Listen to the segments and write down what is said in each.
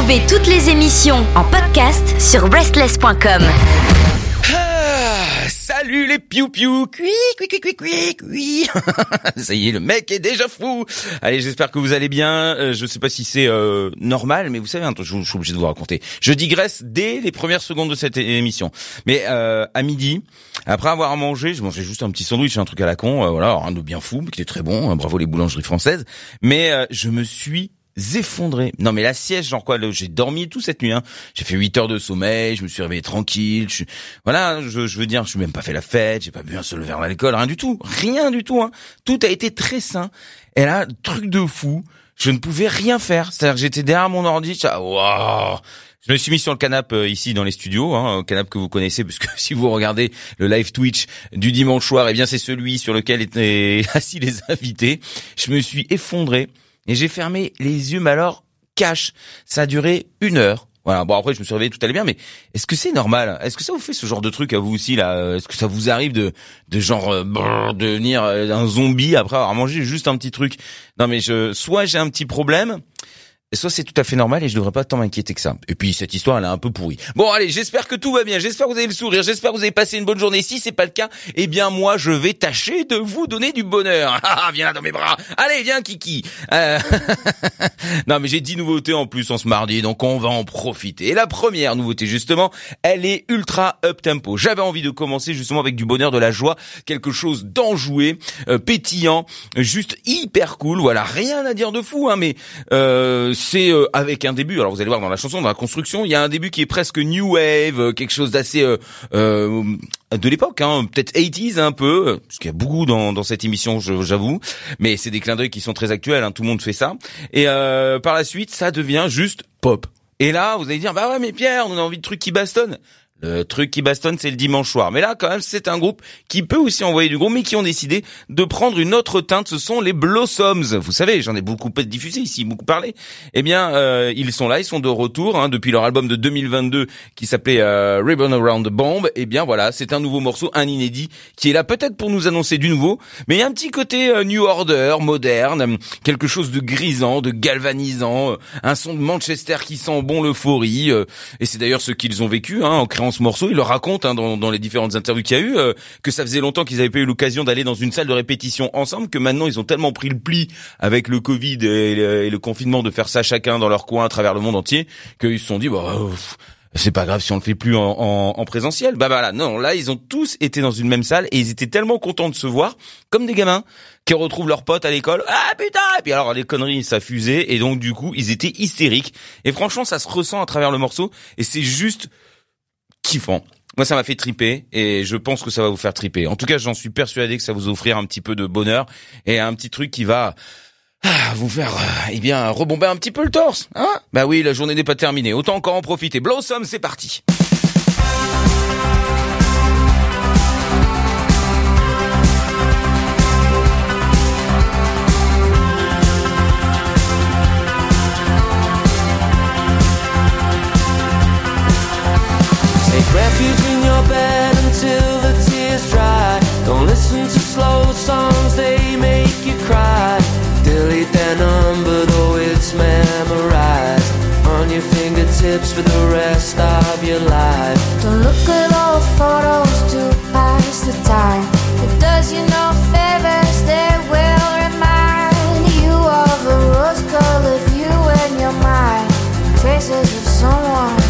Retrouvez toutes les émissions en podcast sur breastless.com. Ah, salut les piou-piou Cui, cui, cui, cui, cui, cui Ça y est, le mec est déjà fou Allez, j'espère que vous allez bien. Euh, je sais pas si c'est euh, normal, mais vous savez, hein, je, je suis obligé de vous raconter. Je digresse dès les premières secondes de cette émission. Mais euh, à midi, après avoir mangé, je mangeais juste un petit sandwich, un truc à la con, euh, voilà, rien de bien fou, mais qui était très bon, hein, bravo les boulangeries françaises. Mais euh, je me suis effondré. Non mais la sieste, genre quoi, j'ai dormi tout cette nuit. Hein. J'ai fait 8 heures de sommeil, je me suis réveillé tranquille. Je. Voilà, je, je veux dire, je suis même pas fait la fête, j'ai pas bu un seul verre d'alcool, rien du tout, rien du tout. Hein. Tout a été très sain. Et là, truc de fou, je ne pouvais rien faire. C'est-à-dire que j'étais derrière mon ordi, je waouh. Je me suis mis sur le canapé euh, ici dans les studios, hein, un canapé que vous connaissez, parce que si vous regardez le live Twitch du dimanche soir, eh bien c'est celui sur lequel étaient assis les invités. Je me suis effondré et j'ai fermé les yeux, mais alors cash. Ça a duré une heure. Voilà. Bon après je me suis réveillé, tout allait bien, mais est-ce que c'est normal? Est-ce que ça vous fait ce genre de truc à vous aussi là? Est-ce que ça vous arrive de de genre euh, devenir euh, un zombie après avoir mangé juste un petit truc? Non mais je soit j'ai un petit problème. Soit c'est tout à fait normal et je devrais pas tant m'inquiéter que ça. Et puis cette histoire elle est un peu pourrie. Bon allez, j'espère que tout va bien, j'espère que vous avez le sourire, j'espère que vous avez passé une bonne journée. Si c'est pas le cas, eh bien moi je vais tâcher de vous donner du bonheur. Ah, viens là dans mes bras. Allez, viens Kiki. Euh, non mais j'ai 10 nouveautés en plus en ce mardi, donc on va en profiter. Et la première nouveauté justement, elle est ultra up tempo. J'avais envie de commencer justement avec du bonheur, de la joie, quelque chose d'enjoué, euh, pétillant, juste hyper cool. Voilà, rien à dire de fou, hein, mais euh, c'est euh, avec un début. Alors vous allez voir dans la chanson, dans la construction, il y a un début qui est presque new wave, euh, quelque chose d'assez euh, de l'époque, hein, peut-être 80s un peu, parce qu'il y a beaucoup dans, dans cette émission, j'avoue, mais c'est des clins d'œil qui sont très actuels, hein, tout le monde fait ça. Et euh, par la suite, ça devient juste pop. Et là, vous allez dire, bah ouais, mais Pierre, on a envie de trucs qui bastonnent. Le truc qui bastonne, c'est le dimanche soir. Mais là, quand même, c'est un groupe qui peut aussi envoyer du gros, mais qui ont décidé de prendre une autre teinte. Ce sont les Blossoms. Vous savez, j'en ai beaucoup diffusé ici, beaucoup parlé. Eh bien, euh, ils sont là, ils sont de retour hein, depuis leur album de 2022 qui s'appelait euh, Ribbon Around the Bomb. Eh bien, voilà, c'est un nouveau morceau, un inédit, qui est là peut-être pour nous annoncer du nouveau, mais il y a un petit côté euh, New Order, moderne, quelque chose de grisant, de galvanisant, euh, un son de Manchester qui sent bon l'euphorie. euh, et c'est d'ailleurs ce qu'ils ont vécu hein, en créant ce morceau. Ils le racontent hein, dans, dans les différentes interviews qu'il y a eu, euh, que ça faisait longtemps qu'ils avaient pas eu l'occasion d'aller dans une salle de répétition ensemble, que maintenant ils ont tellement pris le pli avec le Covid et le, et le confinement de faire ça chacun dans leur coin à travers le monde entier, qu'ils se sont dit, bah, pff, c'est pas grave si on le fait plus en, en, en présentiel. Bah voilà, non, là ils ont tous été dans une même salle et ils étaient tellement contents de se voir, comme des gamins qui retrouvent leurs potes à l'école. Ah putain Et puis alors les conneries ça fusait et donc du coup ils étaient hystériques. Et franchement ça se ressent à travers le morceau et c'est juste kiffant. Moi, ça m'a fait triper et je pense que ça va vous faire triper. En tout cas, j'en suis persuadé que ça va vous offrir un petit peu de bonheur et un petit truc qui va ah, vous faire, euh, eh bien, rebomber un petit peu le torse, hein? Bah oui, la journée n'est pas terminée. Autant encore en profiter. Blossom, c'est parti. Take refuge in your bed until the tears dry. Don't listen to slow songs, they make you cry. Delete their number, though it's memorized on your fingertips for the rest of your life. Don't look at old photos to pass the time. It does you no favors, they will remind you of a rose colored view in your mind. Traces of someone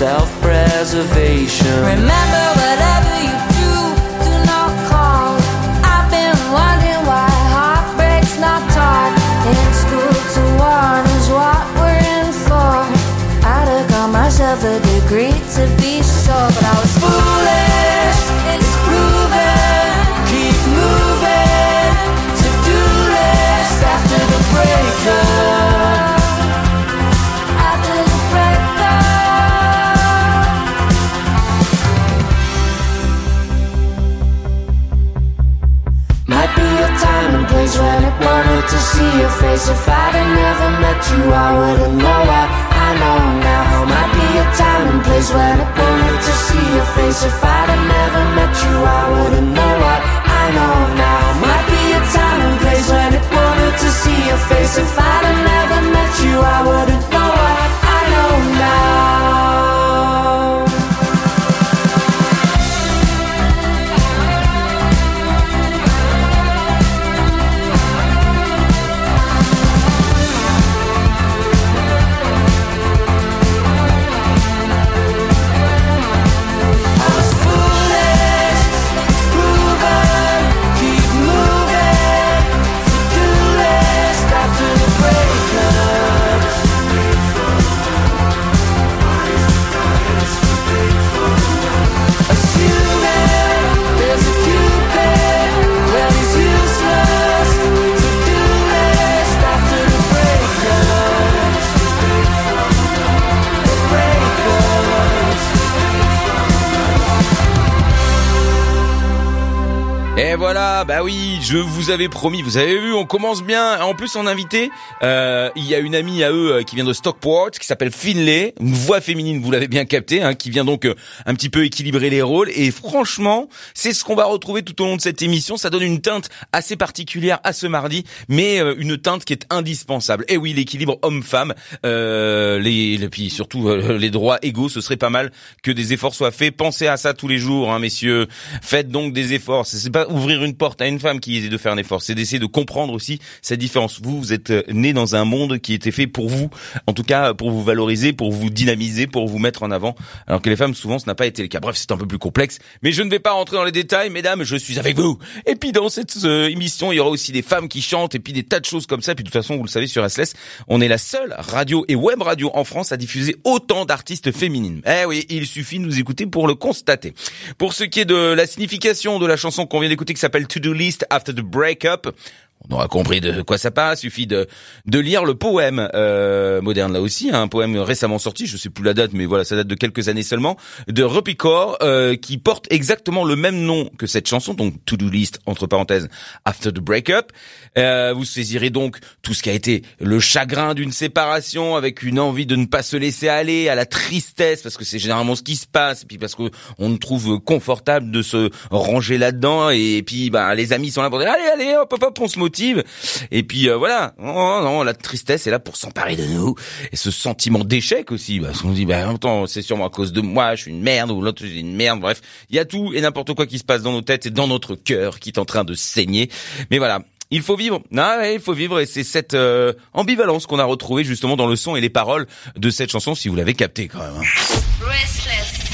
self-preservation. Remember, whatever you do, do not call. I've been wondering why heartbreak's not taught in school. To warn is what we're in for. I'd have got myself a degree to be sure, but I was foolish. Face. If I'd have never met you I wouldn't know what I know now. Might be a time and place when I wanted to see your face. If I'd have never met you I wouldn't know what I know now. Might be a time and place when I wanted to see your face. If I'd have never met you I wouldn't know what I know now bah oui, je vous avais promis, vous avez vu, on commence bien. En plus, en invité, euh, il y a une amie à eux euh, qui vient de Stockport, qui s'appelle Finlay, une voix féminine, vous l'avez bien capté, hein, qui vient donc euh, un petit peu équilibrer les rôles. Et franchement, c'est ce qu'on va retrouver tout au long de cette émission. Ça donne une teinte assez particulière à ce mardi, mais euh, une teinte qui est indispensable. Et oui, l'équilibre homme-femme, euh, les, et puis surtout euh, les droits égaux, ce serait pas mal que des efforts soient faits. Pensez à ça tous les jours, hein, messieurs. Faites donc des efforts. C'est pas ouvrir une porte à une femme qui essaie de faire un effort, c'est d'essayer de comprendre aussi cette différence. Vous, vous êtes né dans un monde qui était fait pour vous, en tout cas pour vous valoriser, pour vous dynamiser, pour vous mettre en avant, alors que les femmes souvent ce n'a pas été le cas. Bref, c'est un peu plus complexe, mais je ne vais pas rentrer dans les détails, mesdames, je suis avec vous. Et puis dans cette euh, émission, il y aura aussi des femmes qui chantent et puis des tas de choses comme ça. Puis de toute façon, vous le savez sur SLS, on est la seule radio et web radio en France à diffuser autant d'artistes féminines. Eh oui, il suffit de nous écouter pour le constater. Pour ce qui est de la signification de la chanson qu'on vient d'écouter qui s'appelle To Do List After the Breakup, on aura compris de quoi ça passe. Suffit de de lire le poème euh, moderne là aussi, hein, un poème récemment sorti. Je sais plus la date, mais voilà, ça date de quelques années seulement, de Rupicor, euh, qui porte exactement le même nom que cette chanson, donc To Do List entre parenthèses After the Breakup. Euh, vous saisirez donc tout ce qui a été le chagrin d'une séparation, avec une envie de ne pas se laisser aller à la tristesse, parce que c'est généralement ce qui se passe, et puis parce que on trouve confortable de se ranger là-dedans, et puis bah les amis sont là pour dire allez allez hop hop hop on se motive, et puis euh, voilà, non, non, la tristesse est là pour s'emparer de nous, et ce sentiment d'échec aussi, parce qu'on se dit bah temps c'est sûrement à cause de moi, je suis une merde ou l'autre c'est une merde, bref, il y a tout et n'importe quoi qui se passe dans nos têtes et dans notre cœur qui est en train de saigner, mais voilà. Il faut vivre. Ah ouais, il faut vivre et c'est cette euh, ambivalence qu'on a retrouvée justement dans le son et les paroles de cette chanson si vous l'avez capté quand même. hein.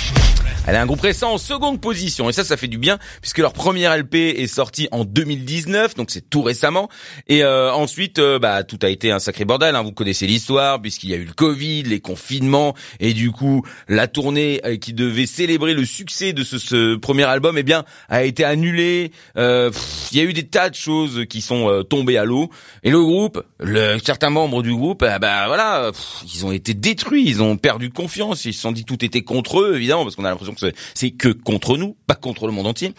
Elle a un groupe récent en seconde position et ça, ça fait du bien puisque leur premier LP est sorti en 2019, donc c'est tout récemment. Et euh, ensuite, euh, bah tout a été un sacré bordel. Hein. Vous connaissez l'histoire puisqu'il y a eu le Covid, les confinements et du coup la tournée euh, qui devait célébrer le succès de ce, ce premier album, eh bien, a été annulée. Euh, Il y a eu des tas de choses qui sont euh, tombées à l'eau et le groupe, le, certains membres du groupe, ah bah voilà, pff, ils ont été détruits, ils ont perdu confiance, ils se sont dit tout était contre eux évidemment parce qu'on a l'impression c'est- que contre nous, pas contre le monde entier.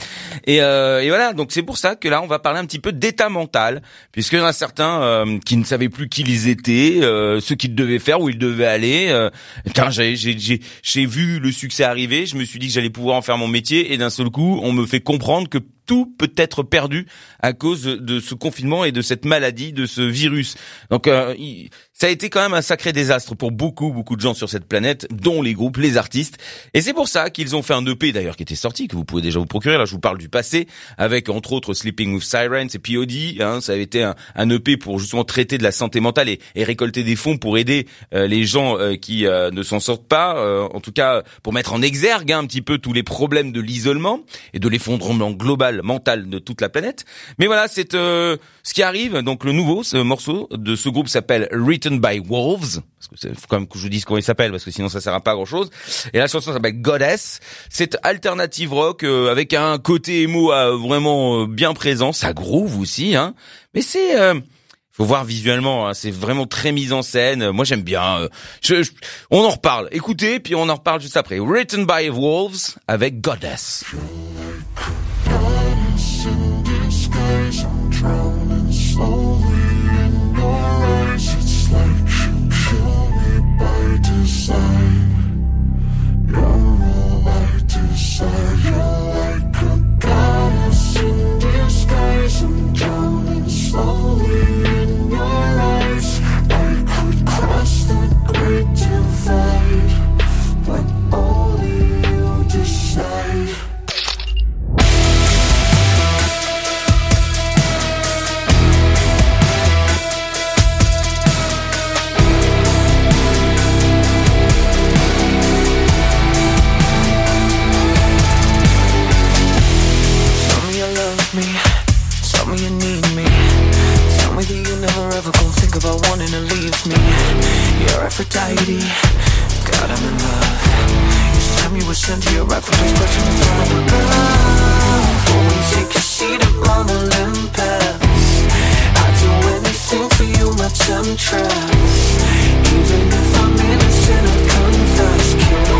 Et, euh, et voilà, donc c'est pour ça que là on va parler un petit peu d'état mental, puisqu'il y en a certains euh, qui ne savaient plus qui ils étaient, euh, ce qu'ils devaient faire, où ils devaient aller. Euh, j'ai vu le succès arriver, je me suis dit que j'allais pouvoir en faire mon métier, et d'un seul coup on me fait comprendre que tout peut être perdu à cause de ce confinement et de cette maladie, de ce virus. Donc euh, ça a été quand même un sacré désastre pour beaucoup, beaucoup de gens sur cette planète, dont les groupes, les artistes. Et c'est pour ça qu'ils ont fait un EP d'ailleurs qui était sorti, que vous pouvez déjà vous procurer. Là, je vous parle du passé, avec entre autres Sleeping with Sirens et POD. Hein, ça avait été un, EP pour justement traiter de la santé mentale et, et récolter des fonds pour aider euh, les gens euh, qui euh, ne s'en sortent pas. euh, en tout cas, pour mettre en exergue hein, un petit peu tous les problèmes de l'isolement et de l'effondrement global mental de toute la planète. Mais voilà, c'est euh, ce qui arrive. Donc le nouveau ce morceau de ce groupe s'appelle Written by Wolves. Parce que faut quand même que je vous dise comment il s'appelle, parce que sinon ça sert à pas grand chose. Et la chanson s'appelle Goddess. C'est alternative rock euh, avec un côté émo euh, vraiment euh, bien présent. Ça groove aussi, hein. Mais c'est euh, faut voir visuellement, hein, c'est vraiment très mis en scène. Moi, j'aime bien. je- je- on en reparle. Écoutez, puis on en reparle juste après. Written by Wolves avec Goddess. eyes, I'm drowning slowly. God, I'm in love. Each time you ascend to your rightful place, touching the throne of above. Go and take a seat upon Olympus. I'd do anything for you, my temptress. Even if I'm innocent, I confess. Kill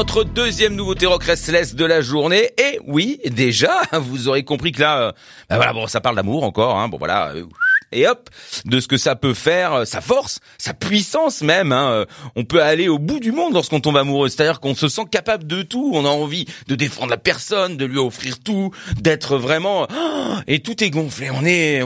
Notre deuxième nouveauté rock restless de la journée. Et oui, déjà, vous aurez compris que là, bah voilà, bon, ça parle d'amour encore. Hein, bon voilà. euh, et hop, de ce que ça peut faire, euh, sa force, sa puissance même. Hein, on peut aller au bout du monde lorsqu'on tombe amoureux. C'est-à-dire qu'on se sent capable de tout. On a envie de défendre la personne, de lui offrir tout, d'être vraiment. et tout est gonflé. On est,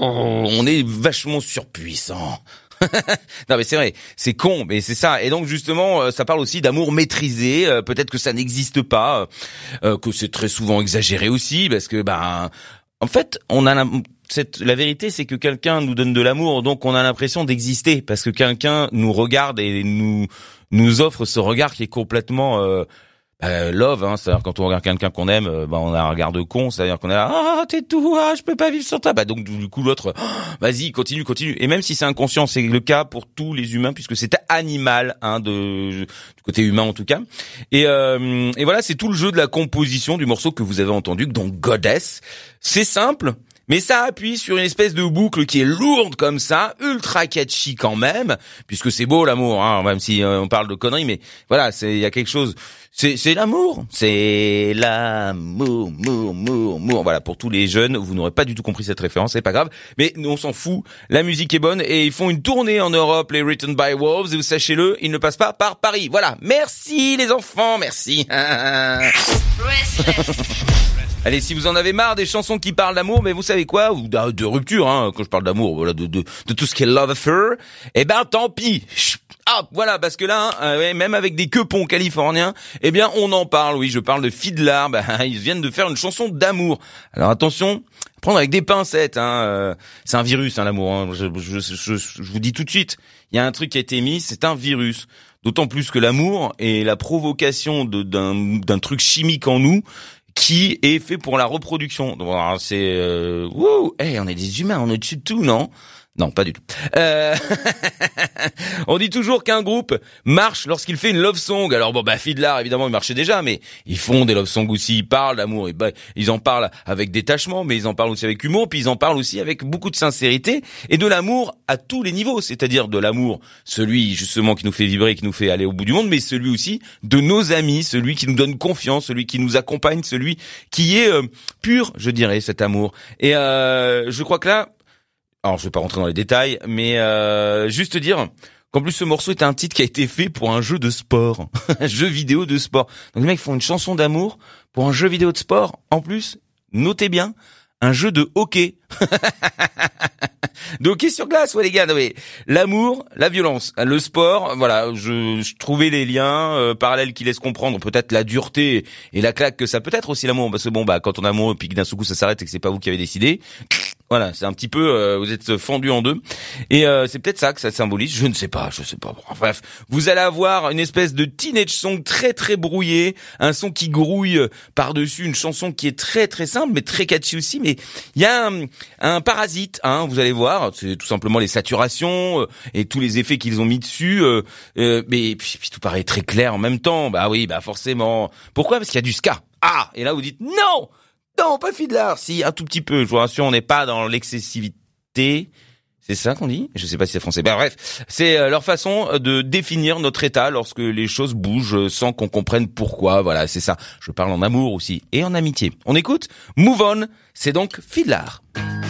on est vachement surpuissant. non mais c'est vrai, c'est con, mais c'est ça. Et donc justement, euh, ça parle aussi d'amour maîtrisé. Euh, Peut-être que ça n'existe pas, euh, que c'est très souvent exagéré aussi, parce que ben, en fait, on a la, cette, la vérité, c'est que quelqu'un nous donne de l'amour, donc on a l'impression d'exister, parce que quelqu'un nous regarde et nous nous offre ce regard qui est complètement euh, euh, love, hein, c'est-à-dire quand on regarde quelqu'un qu'on aime, euh, bah, on a un regard de con, c'est-à-dire qu'on est là, ah t'es tout, ah je peux pas vivre sans toi, bah donc du coup l'autre, Ah, vas-y continue, continue. Et même si c'est inconscient, c'est le cas pour tous les humains puisque c'est animal, hein, de du côté humain en tout cas. Et, euh, et voilà, c'est tout le jeu de la composition du morceau que vous avez entendu, donc Goddess. C'est simple. Mais ça appuie sur une espèce de boucle qui est lourde comme ça, ultra catchy quand même, puisque c'est beau l'amour, hein, même si euh, on parle de conneries, mais voilà, il y a quelque chose. C'est c'est l'amour, c'est l'amour, mour, mour, mour. Voilà, pour tous les jeunes, vous n'aurez pas du tout compris cette référence, c'est pas grave, mais nous on s'en fout. La musique est bonne et ils font une tournée en Europe, les Written by Wolves. Et vous sachez-le, ils ne passent pas par Paris. Voilà, merci les enfants, merci. Allez, si vous en avez marre des chansons qui parlent d'amour, mais vous savez quoi, ou de, rupture, hein, quand je parle d'amour, voilà, de, tout ce qui est love affair, eh ben tant pis. Ah, voilà, parce que là, hein, euh, même avec des quepons californiens, eh bien, on en parle. Oui, je parle de Fiddler. Bah, ils viennent de faire une chanson d'amour. Alors attention, prendre avec des pincettes. Hein, euh, c'est un virus, hein, l'amour. Hein. Je, je, vous dis tout de suite, il y a un truc qui a été mis, c'est un virus. D'autant plus que l'amour est la provocation d'un truc chimique en nous qui est fait pour la reproduction. C'est euh, wouh, hey, on est des humains, on est dessus de tout, non? Non, pas du tout. Euh, on dit toujours qu'un groupe marche lorsqu'il fait une love song. Alors bon, bah Fiddler, évidemment, il marchait déjà, mais ils font des love songs aussi. Ils parlent d'amour. Ils en parlent avec détachement, mais ils en parlent aussi avec humour. Puis ils en parlent aussi avec beaucoup de sincérité et de l'amour à tous les niveaux. C'est-à-dire de l'amour, celui justement qui nous fait vibrer, qui nous fait aller au bout du monde, mais celui aussi de nos amis, celui qui nous donne confiance, celui qui nous accompagne, celui qui est euh, pur, je dirais, cet amour. Et euh, je crois que là, alors je vais pas rentrer dans les détails, mais euh, juste dire qu'en plus ce morceau est un titre qui a été fait pour un jeu de sport, un jeu vidéo de sport. Donc les mecs font une chanson d'amour pour un jeu vidéo de sport. En plus, notez bien, un jeu de hockey. de hockey sur glace, ouais les gars. L'amour, la violence, le sport, voilà. Je, je trouvais les liens euh, parallèles qui laissent comprendre peut-être la dureté et la claque que ça peut être aussi l'amour, parce que bon bah quand on est amoureux puis que d'un seul coup ça s'arrête et que c'est pas vous qui avez décidé, voilà, c'est un petit peu, euh, vous êtes fendu en deux, et euh, c'est peut-être ça que ça symbolise. Je ne sais pas, je sais pas. Bref, vous allez avoir une espèce de teenage song très très brouillé, un son qui grouille par dessus, une chanson qui est très très simple mais très catchy aussi. Mais il y a un, un parasite, hein, vous allez voir, c'est tout simplement les saturations euh, et tous les effets qu'ils ont mis dessus. euh, euh, mais puis, tout paraît très clair en même temps. Bah oui, bah forcément. Pourquoi? Parce qu'il y a du ska. Ah, et là vous dites non. Non, pas Fiddler. Si, un tout petit peu. Je vous rassure, on n'est pas dans l'excessivité. C'est ça qu'on dit? Je sais pas si c'est français. Ben, bref, c'est euh, leur façon de définir notre état lorsque les choses bougent sans qu'on comprenne pourquoi. Voilà, c'est ça. Je parle en amour aussi et en amitié. On écoute Move On. C'est donc Fiddler.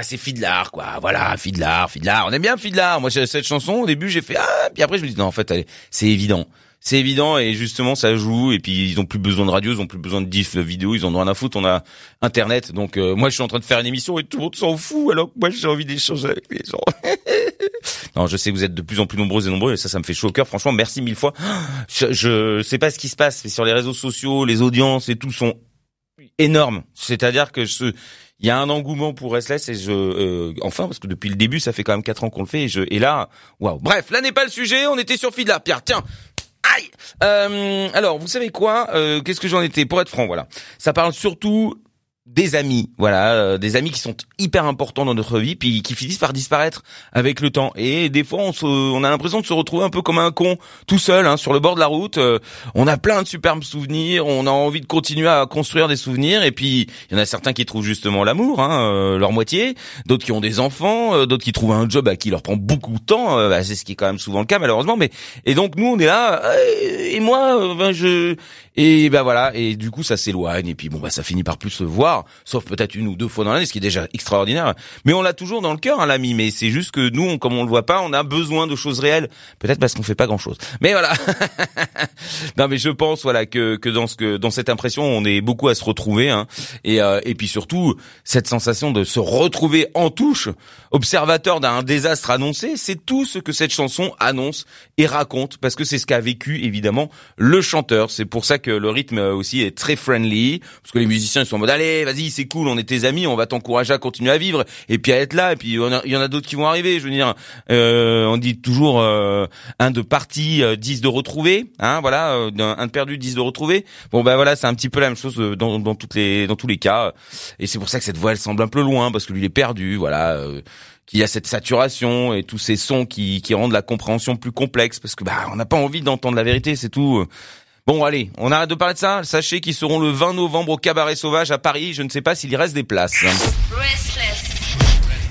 Ah c'est Fiddler quoi, voilà Fiddler, Fiddler, on aime bien Fiddler. Moi cette chanson au début j'ai fait ah puis après je me dis non en fait est- c'est évident, c'est évident et justement ça joue et puis ils ont plus besoin de radio, ils ont plus besoin de diff vidéo, ils ont rien à foutre, on a internet. Donc euh, moi je suis en train de faire une émission et tout le monde s'en fout alors que moi j'ai envie d'échanger avec les gens. non, je sais que vous êtes de plus en plus nombreux et nombreux et ça ça me fait chaud au cœur. Franchement, merci mille fois. Je, je sais pas ce qui se passe mais sur les réseaux sociaux, les audiences et tout sont énormes. C'est-à-dire que je il y a un engouement pour Restless et je euh, enfin parce que depuis le début ça fait quand même quatre ans qu'on le fait et je et là waouh. Bref là n'est pas le sujet on était sur Fidla Pierre tiens. Aïe. Euh, alors vous savez quoi euh, qu'est-ce que j'en étais? Pour être franc voilà. Ça parle surtout des amis, voilà, euh, des amis qui sont hyper importants dans notre vie, puis qui finissent par disparaître avec le temps. Et des fois, on, se, on a l'impression de se retrouver un peu comme un con, tout seul, hein, sur le bord de la route. Euh, on a plein de superbes souvenirs, on a envie de continuer à construire des souvenirs. Et puis, il y en a certains qui trouvent justement l'amour, hein, euh, leur moitié, d'autres qui ont des enfants, d'autres qui trouvent un job à qui leur prend beaucoup de temps. Bah, c'est ce qui est quand même souvent le cas, malheureusement. Mais et donc nous, on est là. et moi, ben, je et ben voilà. Et du coup, ça s'éloigne. Et puis bon, bah ça finit par plus se voir sauf peut-être une ou deux fois dans l'année, ce qui est déjà extraordinaire. Mais on l'a toujours dans le cœur, hein, l'ami. Mais c'est juste que nous, comme on le voit pas, on a besoin de choses réelles. Peut-être parce qu'on fait pas grand-chose. Mais voilà. non, mais je pense voilà que que dans ce que dans cette impression, on est beaucoup à se retrouver. Hein. Et euh, et puis surtout cette sensation de se retrouver en touche, observateur d'un désastre annoncé, c'est tout ce que cette chanson annonce et raconte parce que c'est ce qu'a vécu évidemment le chanteur. C'est pour ça que le rythme aussi est très friendly parce que les musiciens ils sont en mode allez vas-y, c'est cool, on est tes amis, on va t'encourager à continuer à vivre et puis à être là. Et puis il y en a d'autres qui vont arriver. Je veux dire, euh, on dit toujours euh, un de parti, euh, dix de retrouver, hein, voilà, euh, un de perdu, dix de retrouver. Bon ben voilà, c'est un petit peu la même chose dans, dans toutes les dans tous les cas. Et c'est pour ça que cette voix elle semble un peu loin parce que lui il est perdu, voilà. Euh, qu'il y a cette saturation et tous ces sons qui, qui rendent la compréhension plus complexe parce que bah on n'a pas envie d'entendre la vérité, c'est tout. Bon, allez, on arrête de parler de ça. Sachez qu'ils seront le 20 novembre au Cabaret Sauvage à Paris. Je ne sais pas s'il y reste des places.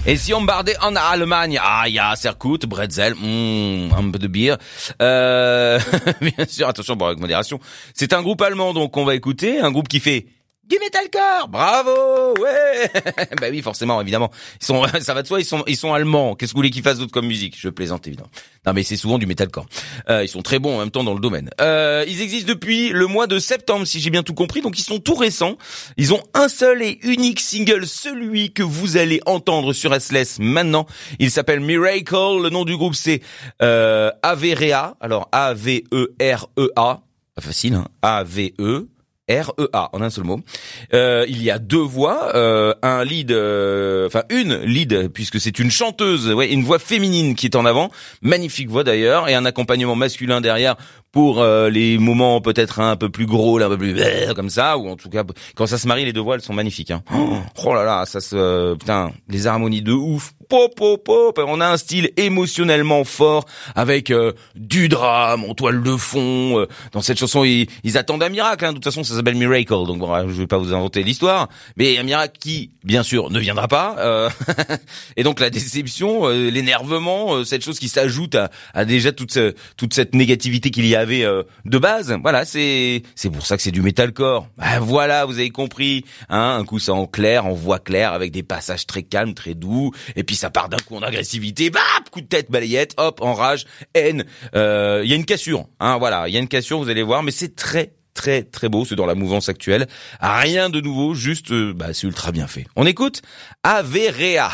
Et si on bardait en Allemagne, ah, il y a Serkut, Bretzel, hmm, un peu de bière. Euh, bien sûr, attention, bon, avec modération. C'est un groupe allemand, donc on va écouter, un groupe qui fait du metalcore, bravo, ouais. bah oui, forcément, évidemment. Ils sont, ça va de soi, ils sont, ils sont allemands. Qu'est-ce que vous voulez qu'ils fassent d'autre comme musique? Je plaisante évidemment. Non, mais c'est souvent du metalcore. Euh, ils sont très bons en même temps dans le domaine. Euh, ils existent depuis le mois de septembre, si j'ai bien tout compris. Donc ils sont tout récents. Ils ont un seul et unique single, celui que vous allez entendre sur SLS maintenant. Il s'appelle Miracle. Le nom du groupe c'est euh, Averea. Alors A V E R E A. Pas facile, hein. A V E R-E-A en un seul mot. Euh, il y a deux voix, euh, un lead, euh, enfin une lead puisque c'est une chanteuse, ouais, une voix féminine qui est en avant, magnifique voix d'ailleurs, et un accompagnement masculin derrière pour euh, les moments peut-être un peu plus gros, un peu plus comme ça, ou en tout cas quand ça se marie, les deux voix elles sont magnifiques. Hein. Oh là là, ça se putain, les harmonies de ouf. Pop, pop, pop. On a un style émotionnellement fort avec euh, du drame en toile de fond. Euh, dans cette chanson, ils, attendent un miracle. Hein. De toute façon, ça s'appelle Miracle, donc bon, je vais pas vous inventer l'histoire, mais un miracle qui, bien sûr, ne viendra pas. et donc la déception, l'énervement, cette chose qui s'ajoute à, à, déjà toute, toute cette négativité qu'il y a avait euh, de base. Voilà, c'est c'est pour ça que c'est du metalcore. Ben voilà, vous avez compris. Hein, un coup c'est en clair, en voix claire, avec des passages très calmes, très doux, et puis ça part d'un coup en agressivité, bap, coup de tête, balayette, hop, enrage, haine. Euh, il y a une cassure. Hein, voilà, il y a une cassure, vous allez voir, mais c'est très très très beau, c'est dans la mouvance actuelle. Rien de nouveau, juste, euh, bah, c'est ultra bien fait. On écoute Averea.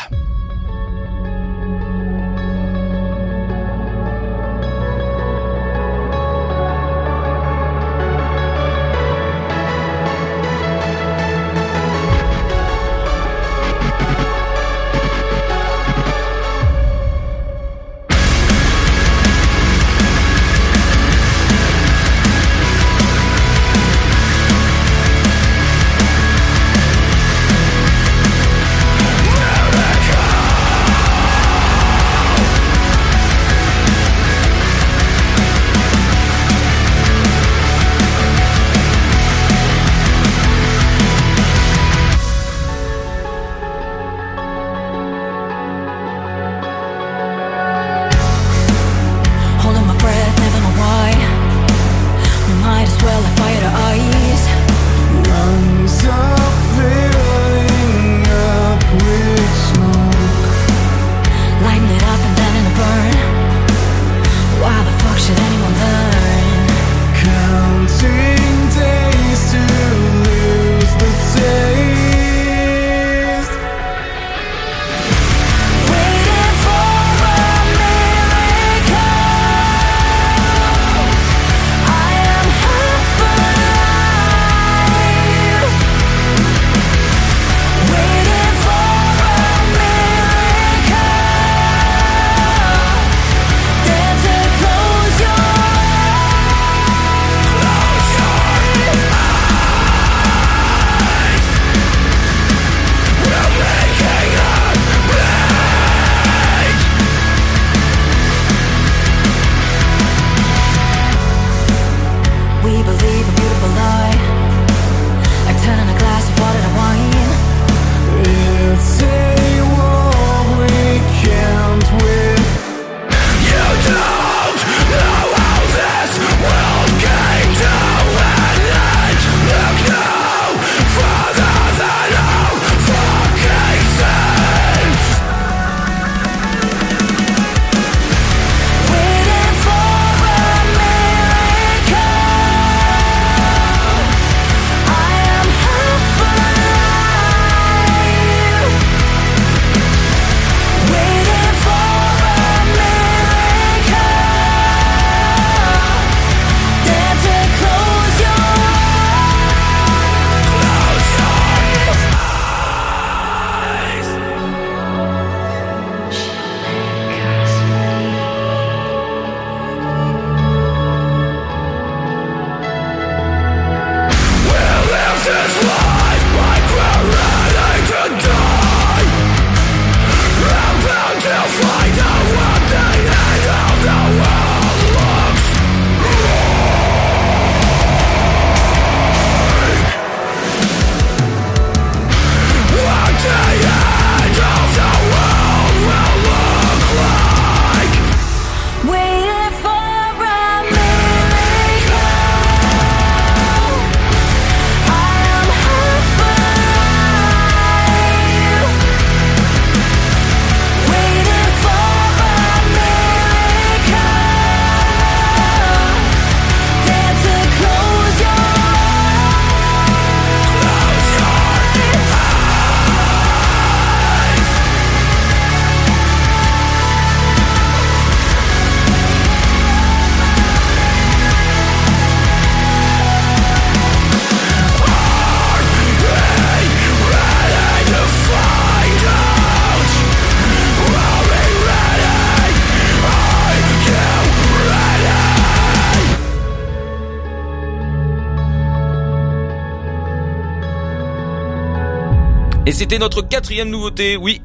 C'était notre quatrième nouveauté, oui.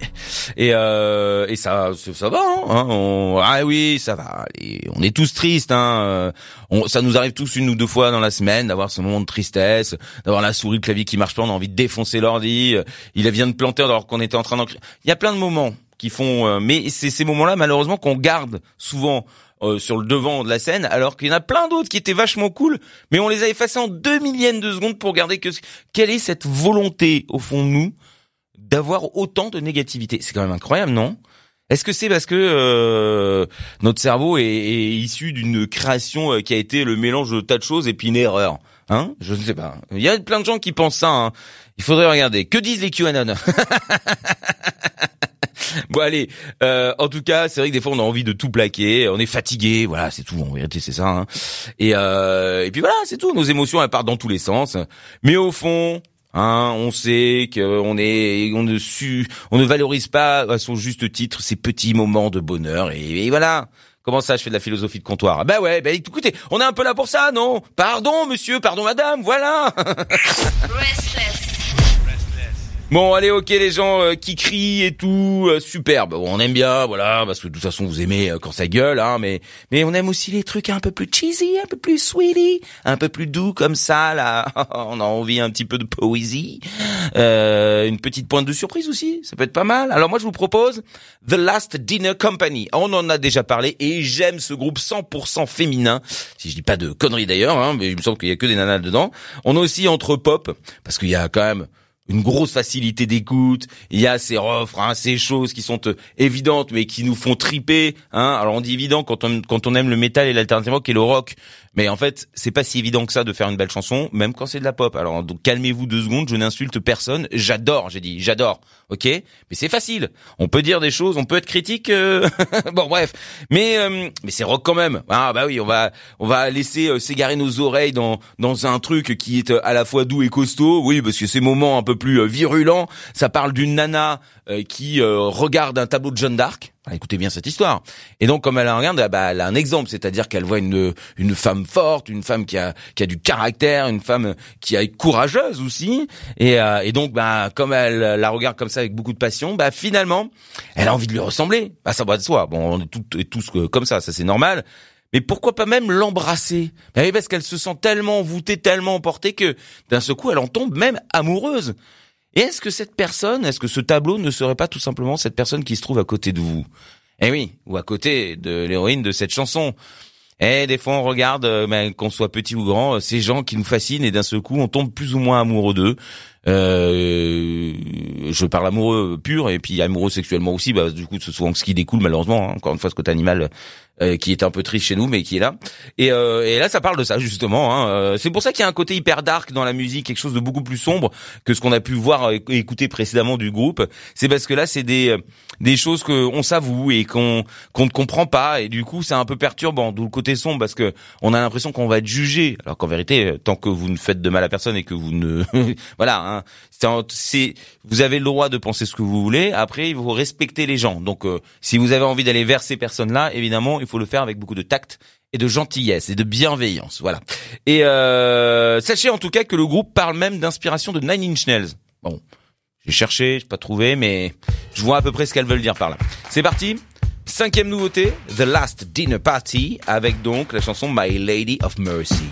Et euh, et ça ça va, hein, on, ah oui, ça va. On est tous tristes, hein. On, ça nous arrive tous une ou deux fois dans la semaine d'avoir ce moment de tristesse, d'avoir la souris, le clavier qui marche pas, on a envie de défoncer l'ordi. Il vient de planter alors qu'on était en train d'en. Il y a plein de moments qui font, euh, mais c'est ces moments-là malheureusement qu'on garde souvent euh, sur le devant de la scène, alors qu'il y en a plein d'autres qui étaient vachement cool, mais on les a effacés en deux millièmes de secondes pour garder que quelle est cette volonté au fond de nous d'avoir autant de négativité. C'est quand même incroyable, non? Est-ce que c'est parce que euh, notre cerveau est, est issu d'une création euh, qui a été le mélange de tas de choses et puis une erreur? Hein? Je ne sais pas. Il y a plein de gens qui pensent ça. Hein. Il faudrait regarder. Que disent les QAnon? Bon allez, euh, en tout cas, c'est vrai que des fois on a envie de tout plaquer, on est fatigué, voilà, c'est tout. En vérité, c'est ça. Hein. Et euh, et puis voilà, c'est tout. Nos émotions elles partent dans tous les sens. Mais au fond, Hein, on sait qu'on est, on ne su, on ne valorise pas à son juste titre ces petits moments de bonheur et, voilà. Comment ça, je fais de la philosophie de comptoir? Bah ouais, bah écoutez, on est un peu là pour ça, non? Pardon, monsieur, pardon, madame, voilà. Bon, allez, ok, les gens euh, qui crient et tout, euh, superbe. Bon, on aime bien, voilà, parce que de toute façon, vous aimez euh, quand ça gueule, hein. Mais, mais on aime aussi les trucs un peu plus cheesy, un peu plus sweetie, un peu plus doux comme ça. Là, on a envie un petit peu de poésie, une petite pointe de surprise aussi. Ça peut être pas mal. Alors moi, je vous propose The Last Dinner Company. On en a déjà parlé et j'aime ce groupe 100% féminin. Si je dis pas de conneries d'ailleurs, hein, mais il me semble qu'il y a que des nanas dedans. On a aussi entre pop, parce qu'il y a quand même une grosse facilité d'écoute. Il y a ces refrains, ces choses qui sont euh, évidentes mais qui nous font triper. Hein Alors on dit évident quand on quand on aime le métal et l'alternative rock et le rock, mais en fait c'est pas si évident que ça de faire une belle chanson, même quand c'est de la pop. Alors donc calmez-vous deux secondes, je n'insulte personne. J'adore, j'ai dit j'adore, ok? Mais c'est facile. On peut dire des choses, on peut être critique. Euh, bon bref, mais euh, mais c'est rock quand même. Ah bah oui, on va on va laisser s'égarer nos oreilles dans dans un truc qui est à la fois doux et costaud. Oui, parce que ces moments un peu plus euh, virulent. Ça parle d'une nana euh, qui euh, regarde un tableau de Jeanne d'Arc. Écoutez bien cette histoire. Et donc, comme elle la regarde, bah, elle a un exemple, c'est-à-dire qu'elle voit une une femme forte, une femme qui a qui a du caractère, une femme qui est courageuse aussi. Et, et donc, bah, comme elle la regarde comme ça avec beaucoup de passion, bah finalement, elle a envie de lui ressembler. Bah, ça va de soi. Bon, on est toutes tous comme ça, ça c'est normal. Mais pourquoi pas même l'embrasser? Bah Parce qu'elle se sent tellement voûtée, tellement emportée que d'un seul coup, elle en tombe même amoureuse. Et est-ce que cette personne, est-ce que ce tableau ne serait pas tout simplement cette personne qui se trouve à côté de vous? Eh oui, ou à côté de l'héroïne de cette chanson. Eh, des fois, on regarde, euh, ben, qu'on soit petit ou grand, euh, ces gens qui nous fascinent et d'un seul coup, on tombe plus ou moins amoureux d'eux. Euh, je parle amoureux pur et puis amoureux sexuellement aussi. Bah, du coup, c'est souvent ce qui découle malheureusement. Hein, encore une fois, ce côté animal euh, qui est un peu triste chez nous, mais qui est là. Et, euh, et là, ça parle de ça justement. Hein. Euh, c'est pour ça qu'il y a un côté hyper dark dans la musique, quelque chose de beaucoup plus sombre que ce qu'on a pu voir et écouter précédemment du groupe. C'est parce que là, c'est des des choses qu'on s'avoue et qu'on qu'on ne comprend pas, et du coup, c'est un peu perturbant. D'où le côté sombre, parce que on a l'impression qu'on va être jugé, alors qu'en vérité, tant que vous ne faites de mal à personne et que vous ne, voilà, hein, c'est vous avez le droit de penser ce que vous voulez. Après, il faut respecter les gens. Donc, si vous avez envie d'aller vers ces personnes-là, évidemment, il faut le faire avec beaucoup de tact et de gentillesse et de bienveillance. Voilà. Et euh, sachez en tout cas que le groupe parle même d'inspiration de Nine Inch Nails. Bon, j'ai cherché, j'ai pas trouvé, mais je vois à peu près ce qu'elles veulent dire par là. C'est parti. Cinquième nouveauté, The Last Dinner Party, avec donc la chanson My Lady of Mercy.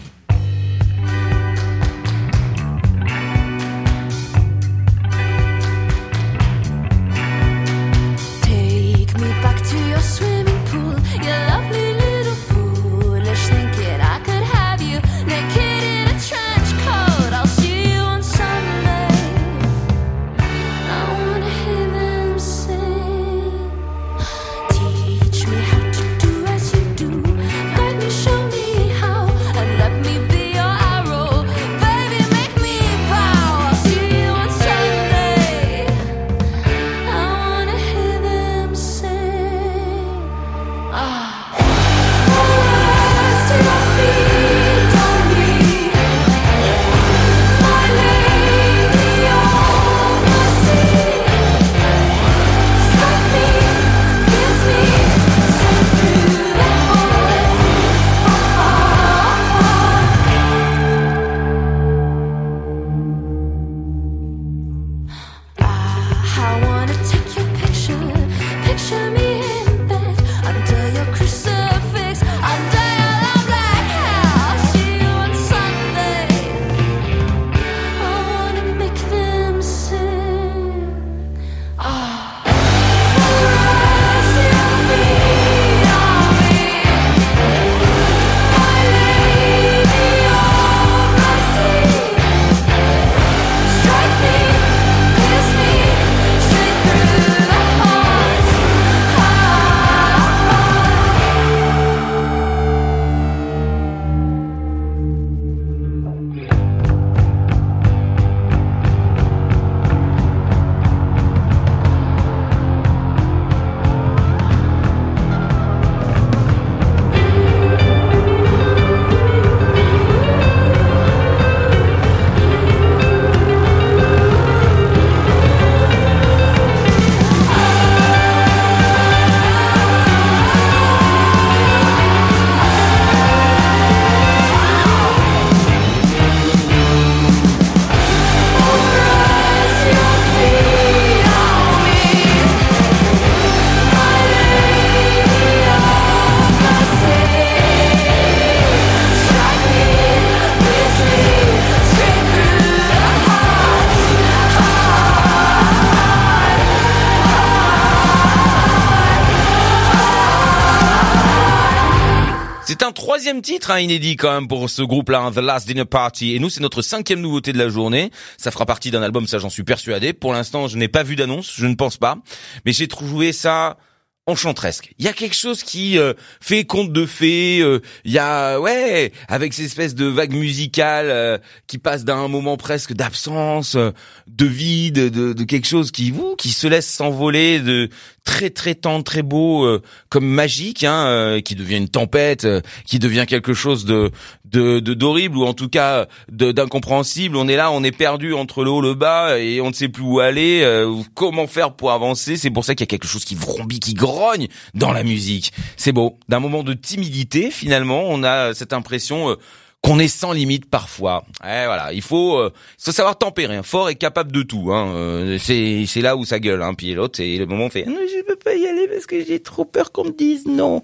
Troisième titre hein, inédit quand même pour ce groupe-là, hein, The Last Dinner Party. Et nous, c'est notre cinquième nouveauté de la journée. Ça fera partie d'un album, ça j'en suis persuadé. Pour l'instant, je n'ai pas vu d'annonce, je ne pense pas. Mais j'ai trouvé ça enchantresque. Il y a quelque chose qui euh, fait conte de fées. euh, Il y a ouais, avec ces espèces de vagues musicales euh, qui passent d'un moment presque d'absence, euh, de vide, de, de quelque chose qui ouh, qui se laisse s'envoler, de très très tendre, très beau, euh, comme magique, hein, euh, qui devient une tempête, euh, qui devient quelque chose de de de- d'horrible ou en tout cas de- d'incompréhensible. On est là, on est perdu entre le haut, le bas et on ne sait plus où aller, euh, comment faire pour avancer. C'est pour ça qu'il y a quelque chose qui vrombit, qui grogne dans la musique. C'est beau. D'un moment de timidité, finalement, on a cette impression. Qu'on est sans limite parfois. Eh, voilà, il faut, euh, faut savoir tempérer. hein. Fort et capable de tout. Hein. Euh, c'est c'est là où ça gueule. Hein. Puis l'autre, c'est le moment où on fait non, je peux pas y aller parce que j'ai trop peur qu'on me dise non.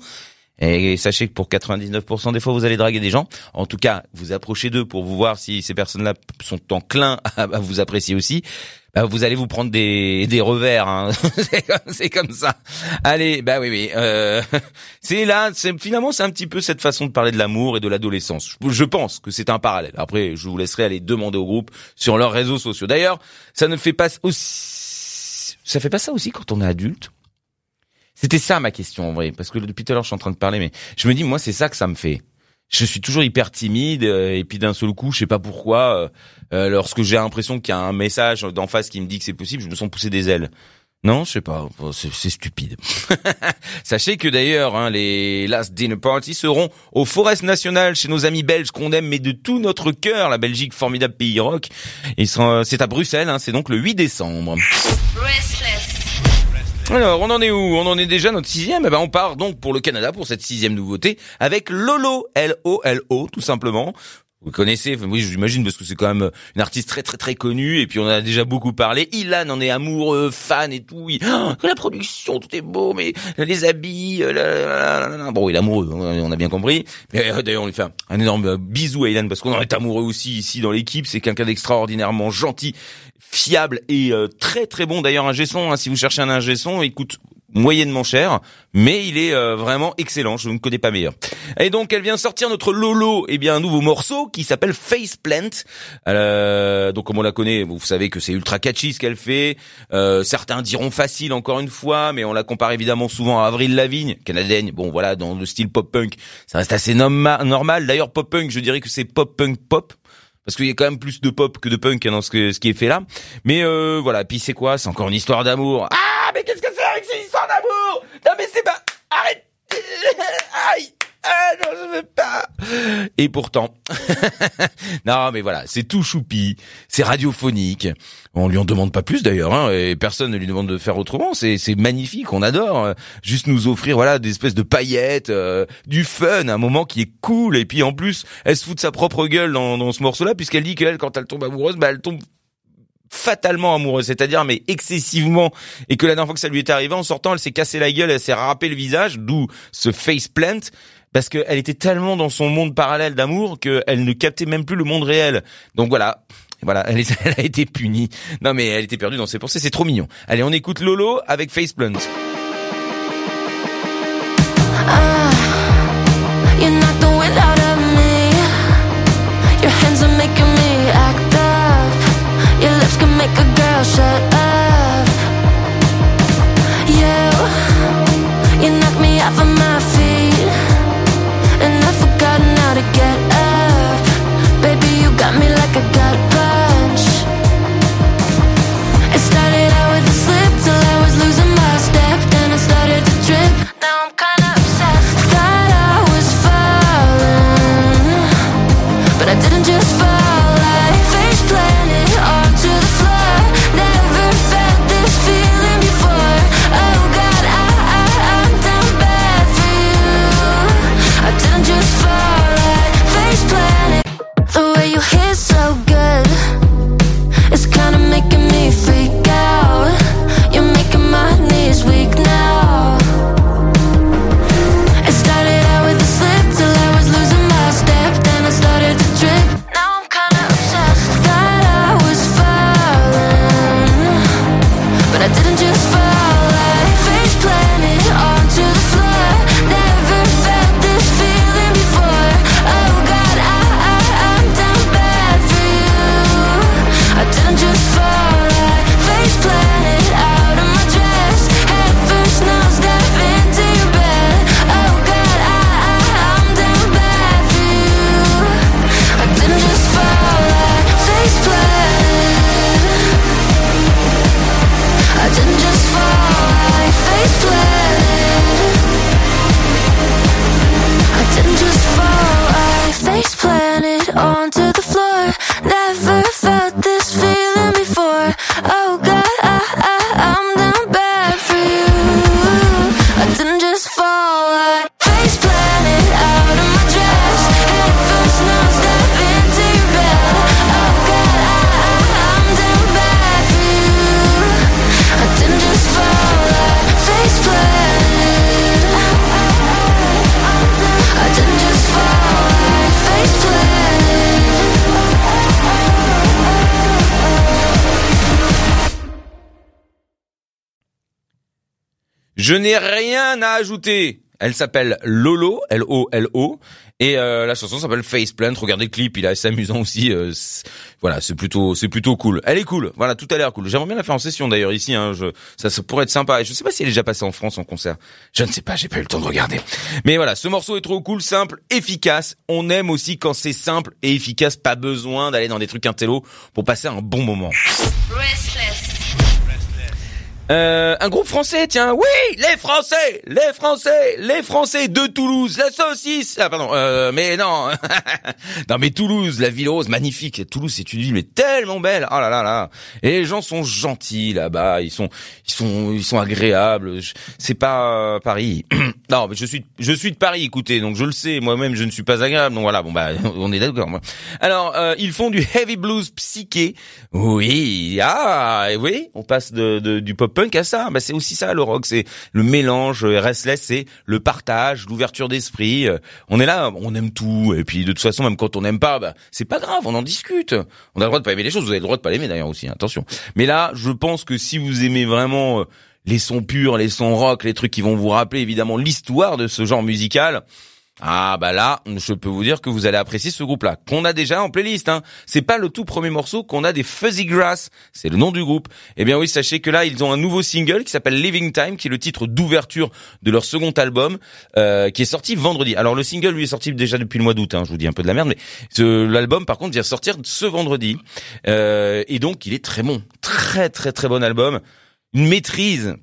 Et sachez que pour 99% des fois, vous allez draguer des gens. En tout cas, vous approchez d'eux pour vous voir si ces personnes-là sont enclins à vous apprécier aussi. Bah, vous allez vous prendre des, des revers. Hein. c'est comme, comme ça. Allez, bah oui, oui. Euh, c'est là, finalement, c'est un petit peu cette façon de parler de l'amour et de l'adolescence. Je, je pense que c'est un parallèle. Après, je vous laisserai aller demander au groupe sur leurs réseaux sociaux. D'ailleurs, ça ne fait pas aussi, ça fait pas ça aussi quand on est adulte? C'était ça ma question en vrai, parce que depuis tout à l'heure je suis en train de parler, mais je me dis moi c'est ça que ça me fait. Je suis toujours hyper timide euh, et puis d'un seul coup, je sais pas pourquoi, euh, euh, lorsque j'ai l'impression qu'il y a un message d'en face qui me dit que c'est possible, je me sens pousser des ailes. Non, je sais pas, c'est stupide. Sachez que d'ailleurs, hein, les Last Dinner Party seront au Forest National chez nos amis belges qu'on aime, mais de tout notre cœur, la Belgique, formidable pays rock. C'est à Bruxelles, hein, c'est donc le 8 décembre. Alors, on en est où? On en est déjà notre sixième? Eh ben, on part donc pour le Canada pour cette sixième nouveauté avec Lolo, L-O-L-O, tout simplement. Vous connaissez, oui, j'imagine parce que c'est quand même une artiste très très très connue et puis on a déjà beaucoup parlé. Ilan en est amoureux, fan et tout. Ah, la production, tout est beau, mais les habits, euh, bon, il est amoureux, hein, on a bien compris. Euh, d'ailleurs, on lui fait un, un énorme euh, bisou à Ilan parce qu'on en est amoureux aussi ici dans l'équipe. C'est quelqu'un d'extraordinairement gentil, fiable et euh, très très bon. D'ailleurs, un gesson, hein, si vous cherchez un ingé son, il coûte moyennement cher, mais il est euh, vraiment excellent, je ne connais pas meilleur. Et donc elle vient sortir notre Lolo, eh bien un nouveau morceau qui s'appelle Faceplant. Euh, donc comme on la connaît, vous savez que c'est ultra catchy ce qu'elle fait. Euh, certains diront facile encore une fois, mais on la compare évidemment souvent à Avril Lavigne, canadienne. Bon voilà, dans le style pop punk, ça reste assez norma- normal. D'ailleurs pop punk, je dirais que c'est pop punk pop parce qu'il y a quand même plus de pop que de punk hein, dans ce, que, ce qui est fait là. Mais euh, voilà, puis c'est quoi? C'est encore une histoire d'amour. Ah, mais qu'est-ce que c'est avec ces histoires d'amour? Non mais c'est pas... Arrête! Aïe ah. Et pourtant, non, mais voilà, c'est tout choupi, c'est radiophonique. On lui en demande pas plus d'ailleurs, hein, et personne ne lui demande de faire autrement. C'est c'est magnifique, on adore. euh, Juste nous offrir voilà des espèces de paillettes, euh, du fun, un moment qui est cool. Et puis en plus, elle se fout de sa propre gueule dans, dans ce morceau-là, puisqu'elle dit qu'elle, quand elle tombe amoureuse, bah elle tombe fatalement amoureuse, c'est-à-dire mais excessivement, et que la dernière fois que ça lui est arrivé, en sortant, elle s'est cassé la gueule, elle s'est râpé le visage, d'où ce face plant, parce qu'elle était tellement dans son monde parallèle d'amour qu'elle ne captait même plus le monde réel. Donc voilà, voilà, elle, a été punie. Non mais elle était perdue dans ses pensées, c'est trop mignon. Allez, on écoute Lolo avec face plant. You knock the wind out of me. Your hands are making me act up. Your lips can make a girl shut up. You, you knock me n'ai rien à ajouter. Elle s'appelle Lolo, L-O-L-O, et euh, la chanson s'appelle Faceplant. Regardez le clip, il est assez amusant aussi. euh, voilà, c'est plutôt, c'est plutôt cool. Elle est cool. Voilà, tout a l'air cool. J'aimerais bien la faire en session d'ailleurs ici. Hein, je, ça, pourrait être sympa. Et je sais pas si elle est déjà passée en France en concert. Je ne sais pas, j'ai pas eu le temps de regarder. Mais voilà, ce morceau est trop cool, simple, efficace. On aime aussi quand c'est simple et efficace. Pas besoin d'aller dans des trucs intello pour passer un bon moment. Euh, un groupe français, tiens, oui, les Français, les Français, les Français de Toulouse, la saucisse. Ah pardon, euh, mais non, non mais Toulouse, la ville rose, magnifique. Toulouse, c'est une ville mais tellement belle. Oh là là là. Et les gens sont gentils là-bas, ils sont, ils sont, ils sont agréables. C'est pas euh, Paris. non, mais je suis, je suis de Paris. Écoutez, donc je le sais, moi-même, je ne suis pas agréable. Donc voilà, bon bah, on est d'accord. Alors, euh, ils font du heavy blues psyché. Oui, ah, et oui, on passe de, de- du pop punk à ça. Bah, c'est aussi ça le rock, c'est le mélange. euh, Restless, c'est le partage, l'ouverture d'esprit. Euh, On est là, on aime tout. Et puis de toute façon, même quand on n'aime pas, bah, c'est pas grave, on en discute. On a le droit de pas aimer les choses. Vous avez le droit de pas l'aimer d'ailleurs aussi. hein, Attention. Mais là, je pense que si vous aimez vraiment euh, les sons purs, les sons rock, les trucs qui vont vous rappeler évidemment l'histoire de ce genre musical. Ah bah là, je peux vous dire que vous allez apprécier ce groupe-là, qu'on a déjà en playlist. Hein. C'est pas le tout premier morceau qu'on a des Fuzzy Grass, c'est le nom du groupe. Eh bien oui, sachez que là, ils ont un nouveau single qui s'appelle Living Time, qui est le titre d'ouverture de leur second album, euh, qui est sorti vendredi. Alors le single lui est sorti déjà depuis le mois d'août. Hein, je vous dis un peu de la merde, mais l'album par contre vient sortir ce vendredi, Euh, et donc il est très bon, très très très bon album, une maîtrise.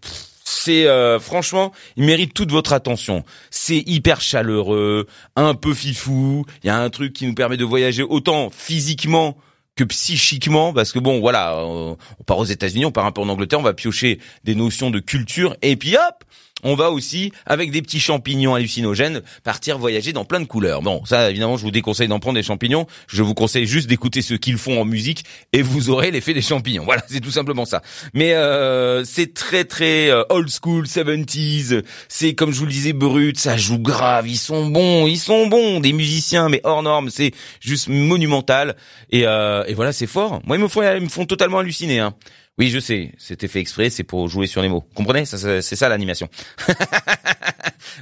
C'est euh, franchement, il mérite toute votre attention. C'est hyper chaleureux, un peu fifou. Il y a un truc qui nous permet de voyager autant physiquement que psychiquement, parce que bon, voilà, euh, on part aux États-Unis, on part un peu en Angleterre, on va piocher des notions de culture, et puis hop, on va aussi, avec des petits champignons hallucinogènes, partir voyager dans plein de couleurs. Bon, ça, évidemment, je vous déconseille d'en prendre des champignons. Je vous conseille juste d'écouter ce qu'ils font en musique et vous aurez l'effet des champignons. Voilà, c'est tout simplement ça. Mais euh, c'est très très euh, old school 70s. C'est comme je vous le disais brut, ça joue grave. Ils sont bons, ils sont bons, des musiciens mais hors normes. C'est juste monumental. Et, euh, et voilà, c'est fort. Moi, ils me font, ils me font totalement halluciner. Hein. Oui, je sais, c'était fait exprès, c'est pour jouer sur les mots. Comprenez? Ça, C'est ça l'animation.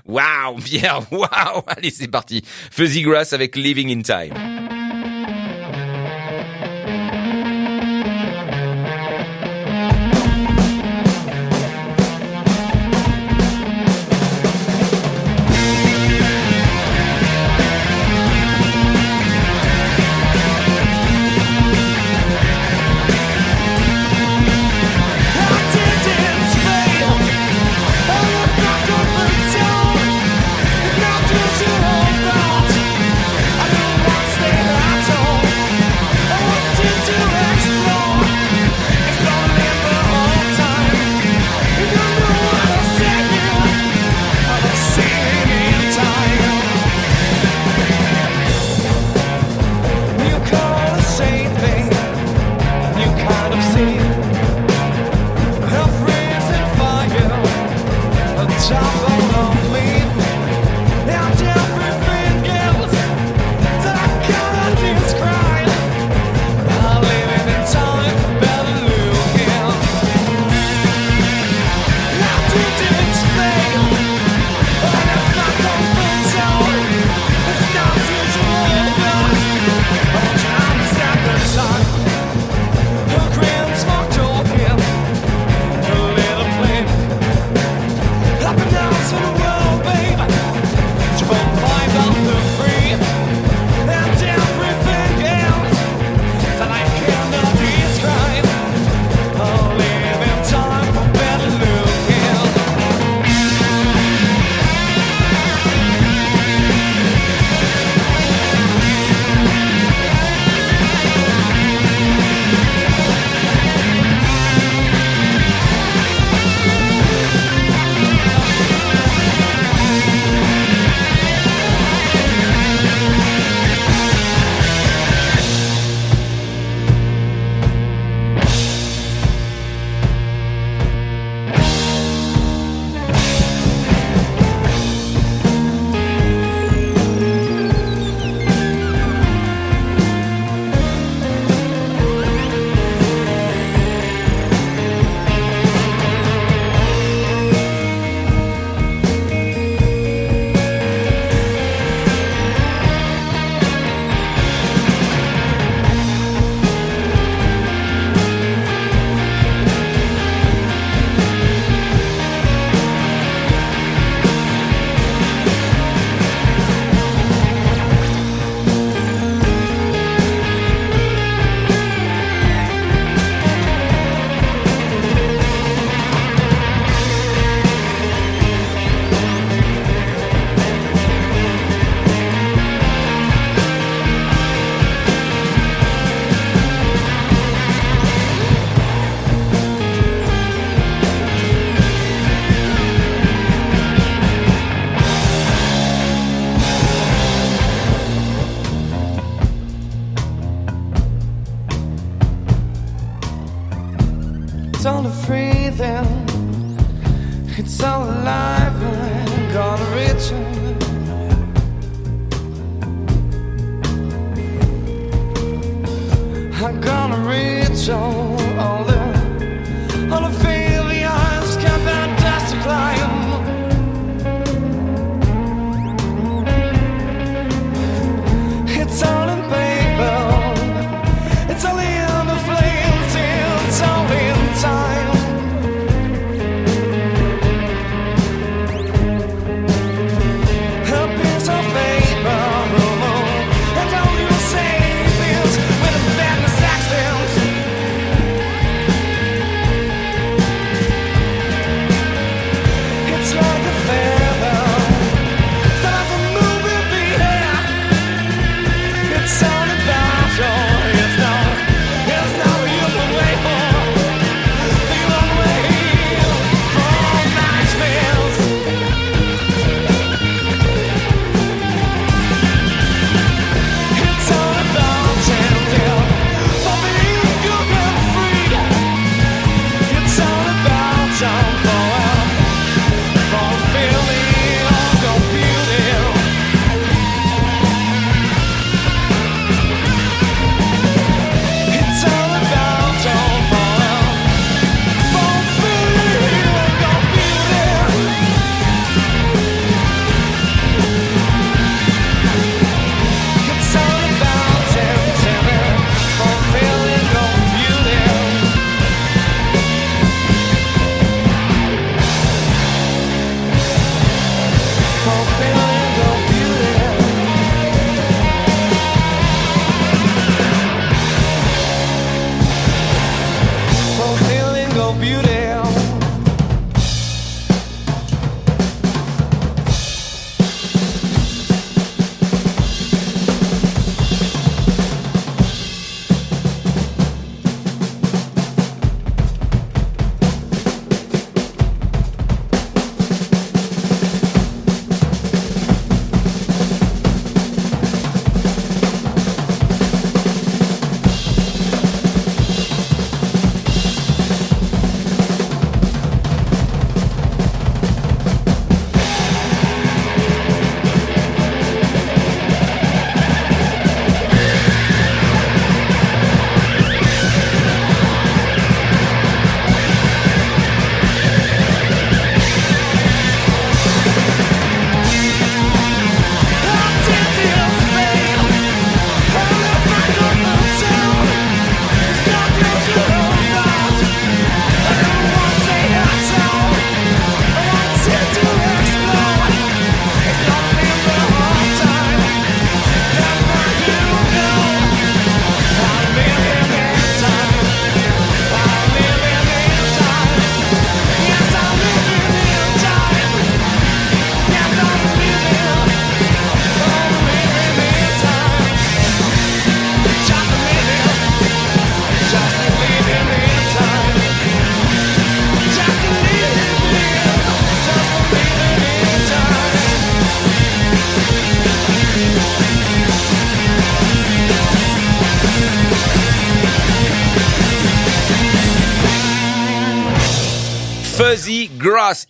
Waouh, Pierre, waouh Allez, c'est parti. Fuzzy Grass avec Living in Time.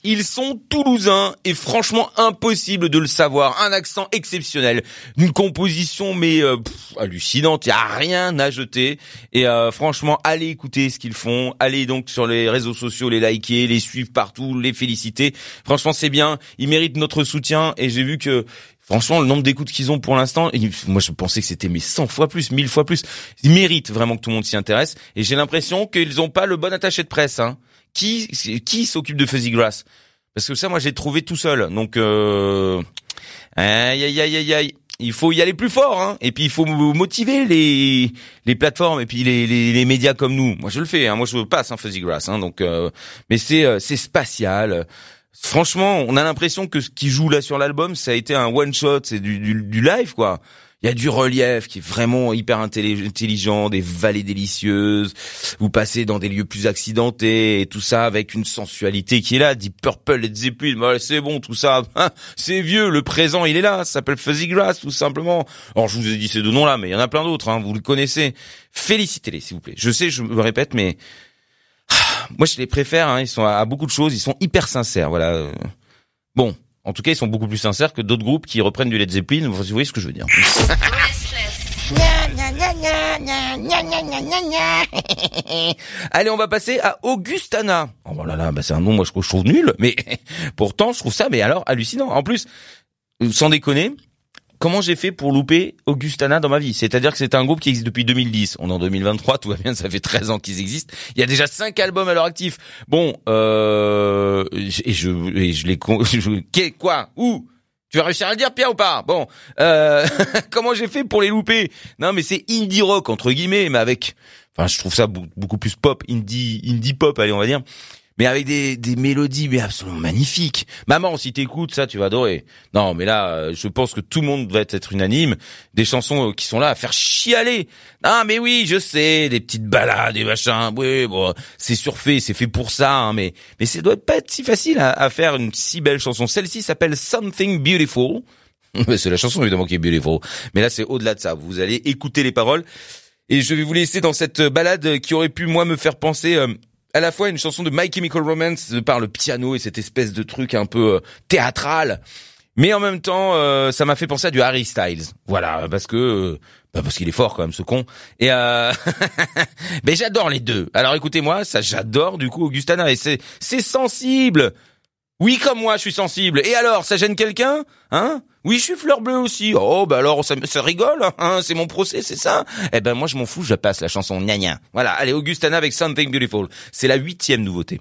Ils sont toulousains et franchement impossible de le savoir. Un accent exceptionnel, une composition mais euh, hallucinante, il y a rien à jeter. Et euh, franchement, allez écouter ce qu'ils font, allez donc sur les réseaux sociaux les liker, les suivre partout, les féliciter. Franchement, c'est bien, ils méritent notre soutien et j'ai vu que Franchement, le nombre d'écoutes qu'ils ont pour l'instant, moi je pensais que c'était mais 100 fois plus, 1000 fois plus. Ils méritent vraiment que tout le monde s'y intéresse. Et j'ai l'impression qu'ils ont pas le bon attaché de presse. Hein. Qui qui s'occupe de Fuzzy Grass? Parce que ça, moi j'ai trouvé tout seul. Donc, euh... aïe aïe aïe aïe aïe. Il faut y aller plus fort, hein. Et puis il faut motiver les les plateformes et puis les, les, les médias comme nous. Moi je le fais, hein. Moi je passe, hein, Fuzzy Grass, hein. Donc, euh... mais c'est euh, c'est spatial. Franchement, on a l'impression que ce qui joue là sur l'album, ça a été un one shot, c'est du, du, du live quoi. Il y a du relief qui est vraiment hyper intelli- intelligent, des vallées délicieuses. Vous passez dans des lieux plus accidentés et tout ça avec une sensualité qui est là. Deep Purple, Led Zeppelin, c'est bon tout ça. Hein, c'est vieux, le présent il est là. Ça s'appelle Fuzzy Grass tout simplement. Alors je vous ai dit ces deux noms-là, mais il y en a plein d'autres. Hein, vous le connaissez. Félicitez-les s'il vous plaît. Je sais, je me répète, mais moi je les préfère. Hein, ils sont à, à beaucoup de choses. Ils sont hyper sincères. Voilà. Bon. En tout cas, ils sont beaucoup plus sincères que d'autres groupes qui reprennent du Led Zeppelin. Vous voyez ce que je veux dire. Allez, on va passer à Augustana. Oh là là, bah c'est un nom moi je trouve, je trouve nul, mais pourtant je trouve ça mais alors hallucinant. En plus, sans déconner, comment j'ai fait pour louper Augustana dans ma vie? C'est-à-dire que c'est un groupe qui existe depuis 2010. On est en 2023, tout va bien, ça fait 13 ans qu'ils existent. Il y a déjà 5 albums à leur actif. Bon, euh, et je, et je les je- quoi Où? Tu vas réussir à le dire, Pierre, ou pas? Bon, euh, comment j'ai fait pour les louper? Non, mais c'est indie rock entre guillemets, mais avec, enfin, je trouve ça beaucoup plus pop, indie, indie pop, allez, on va dire, mais avec des, des mélodies mais absolument magnifiques. Maman, si t'écoutes ça, tu vas adorer. Non, mais là, euh, je pense que tout le monde va être unanime. Des chansons euh, qui sont là à faire chialer. Ah, mais oui, je sais, des petites balades, des machins. Oui, bon, c'est surfait, c'est fait pour ça, hein, mais mais ça doit pas être si facile à, à faire une si belle chanson. Celle-ci s'appelle Something Beautiful. c'est la chanson évidemment qui est beautiful, mais là c'est au-delà de ça. Vous allez écouter les paroles et je vais vous laisser dans cette balade qui aurait pu moi me faire penser euh, à la fois une chanson de My Chemical Romance par le piano et cette espèce de truc un peu euh, théâtral, mais en même temps euh, ça m'a fait penser à du Harry Styles. Voilà, parce que euh, bah parce qu'il est fort quand même ce con. Et euh... mais j'adore les deux. Alors écoutez-moi, ça j'adore du coup Augustana et c'est c'est sensible. Oui, comme moi, je suis sensible. Et alors, ça gêne quelqu'un Hein? Oui, je suis fleur bleue aussi. Oh, bah alors, ça, ça rigole, hein? C'est mon procès, c'est ça? Eh ben, moi, je m'en fous, je passe la chanson gna gna. Voilà, allez, Augustana avec Something Beautiful. C'est la huitième nouveauté.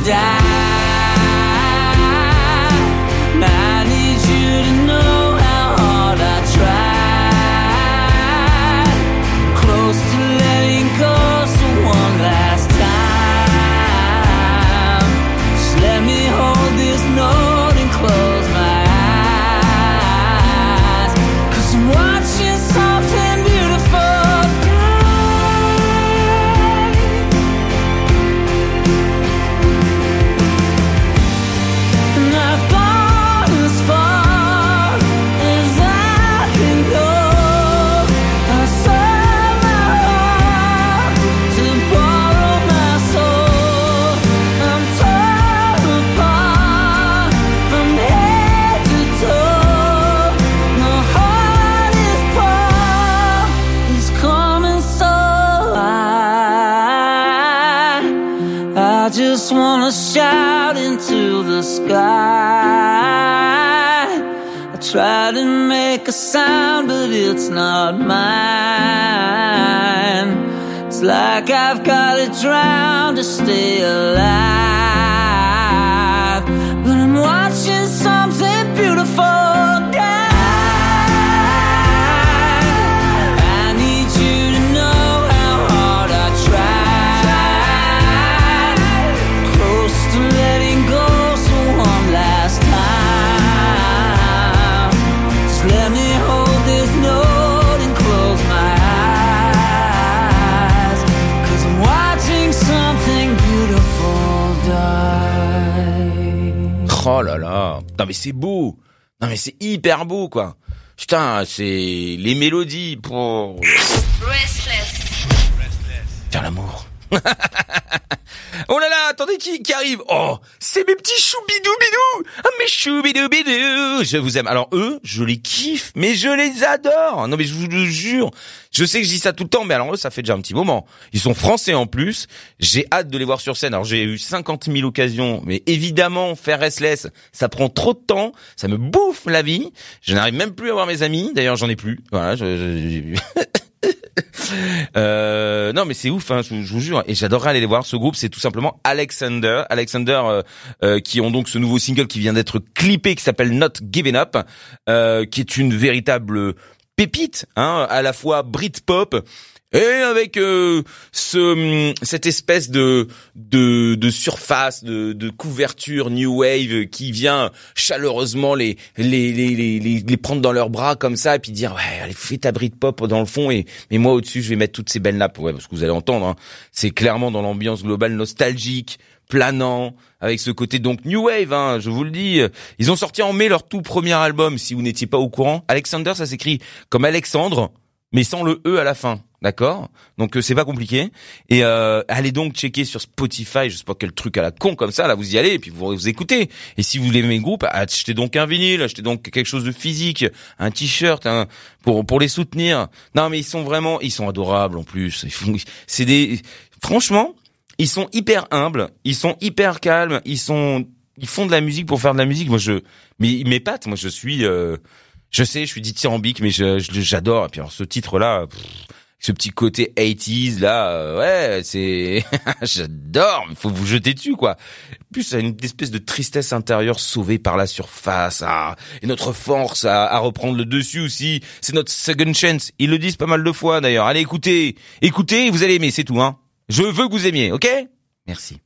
Die. It's not mine. It's like I've gotta drown to stay alive. Non mais c'est beau. Non mais c'est hyper beau quoi. Putain, c'est les mélodies pour faire l'amour. oh là là, attendez qui, qui arrive? Oh, c'est mes petits choubidou-bidou Ah, mes choubidou-bidou Je vous aime. Alors eux, je les kiffe, mais je les adore Non mais je vous le jure, je sais que je dis ça tout le temps, mais alors eux, ça fait déjà un petit moment. Ils sont français en plus, j'ai hâte de les voir sur scène. Alors j'ai eu 50 000 occasions, mais évidemment, faire Restless, ça prend trop de temps, ça me bouffe la vie. Je n'arrive même plus à voir mes amis, d'ailleurs j'en ai plus. Voilà, je... je- Euh, non mais c'est ouf, hein, je, vous jure. Et j'adorerais aller les voir. Ce groupe, c'est tout simplement Alexander, Alexander, euh, euh, qui ont donc ce nouveau single qui vient d'être clippé, qui s'appelle Not Giving Up, euh, qui est une véritable pépite, hein, à la fois Britpop et avec euh, ce hum, cette espèce de de, de surface de, de couverture new wave qui vient chaleureusement les les, les les les prendre dans leurs bras comme ça et puis dire ouais allez fais ta Britpop dans le fond et mais moi au-dessus je vais mettre toutes ces belles nappes. Ouais parce que vous allez entendre hein, c'est clairement dans l'ambiance globale nostalgique planant avec ce côté donc new wave hein, je vous le dis. Ils ont sorti en mai leur tout premier album si vous n'étiez pas au courant. Alexander ça s'écrit comme Alexandre mais sans le e à la fin d'accord? Donc euh, c'est pas compliqué et euh, allez donc checker sur Spotify je sais pas quel truc à la con comme ça là vous y allez et puis vous vous écoutez et si vous aimez le groupe achetez donc un vinyle achetez donc quelque chose de physique un t-shirt un, pour pour les soutenir non mais ils sont vraiment ils sont adorables en plus c'est des franchement ils sont hyper humbles, ils sont hyper calmes, ils sont, ils font de la musique pour faire de la musique. Moi, je, mais ils m'épatent. Moi, je suis, euh, je sais, je suis dithyrambique, mais je, j'adore. Et puis, alors, ce titre-là, pff, ce petit côté 80s là, euh, ouais, c'est, j'adore. Il faut vous jeter dessus, quoi. En plus, une espèce de tristesse intérieure sauvée par la surface. et notre force à, à reprendre le dessus aussi, c'est notre second chance. Ils le disent pas mal de fois d'ailleurs. Allez, écoutez, écoutez, vous allez aimer, c'est tout, hein. Je veux que vous aimiez, ok? Merci.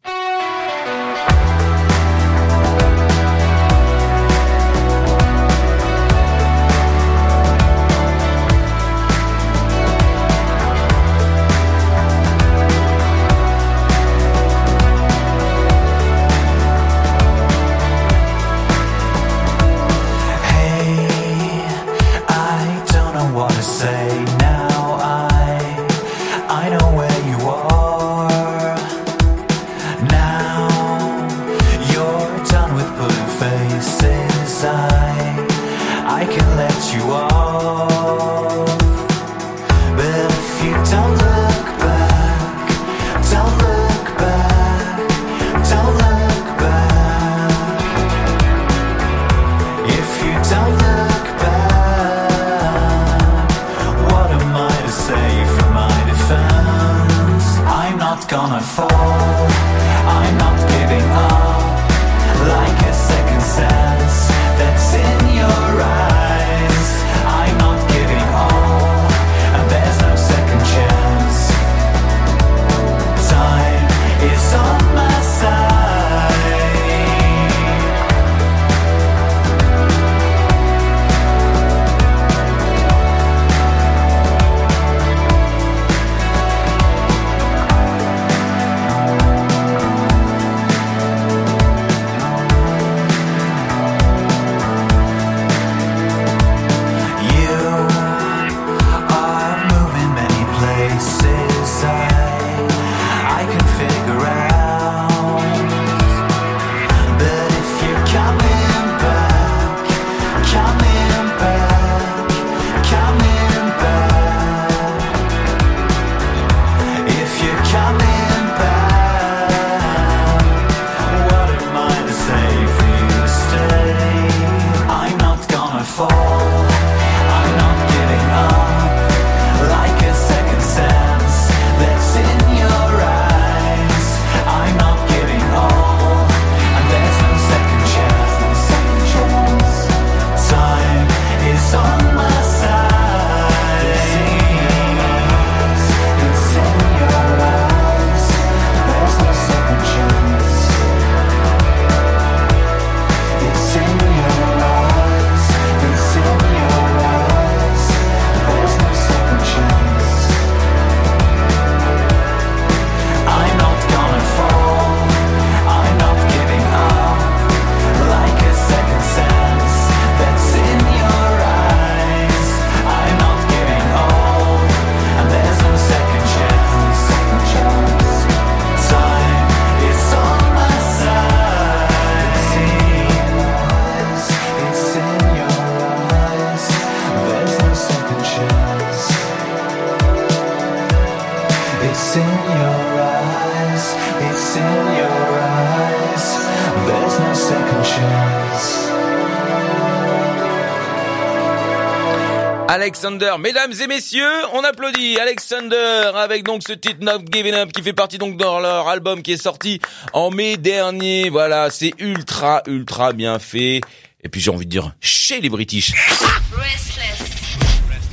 Alexander, mesdames et messieurs, on applaudit Alexander avec donc ce titre Not Giving Up qui fait partie donc dans leur album qui est sorti en mai dernier. Voilà, c'est ultra ultra bien fait. Et puis j'ai envie de dire chez les British.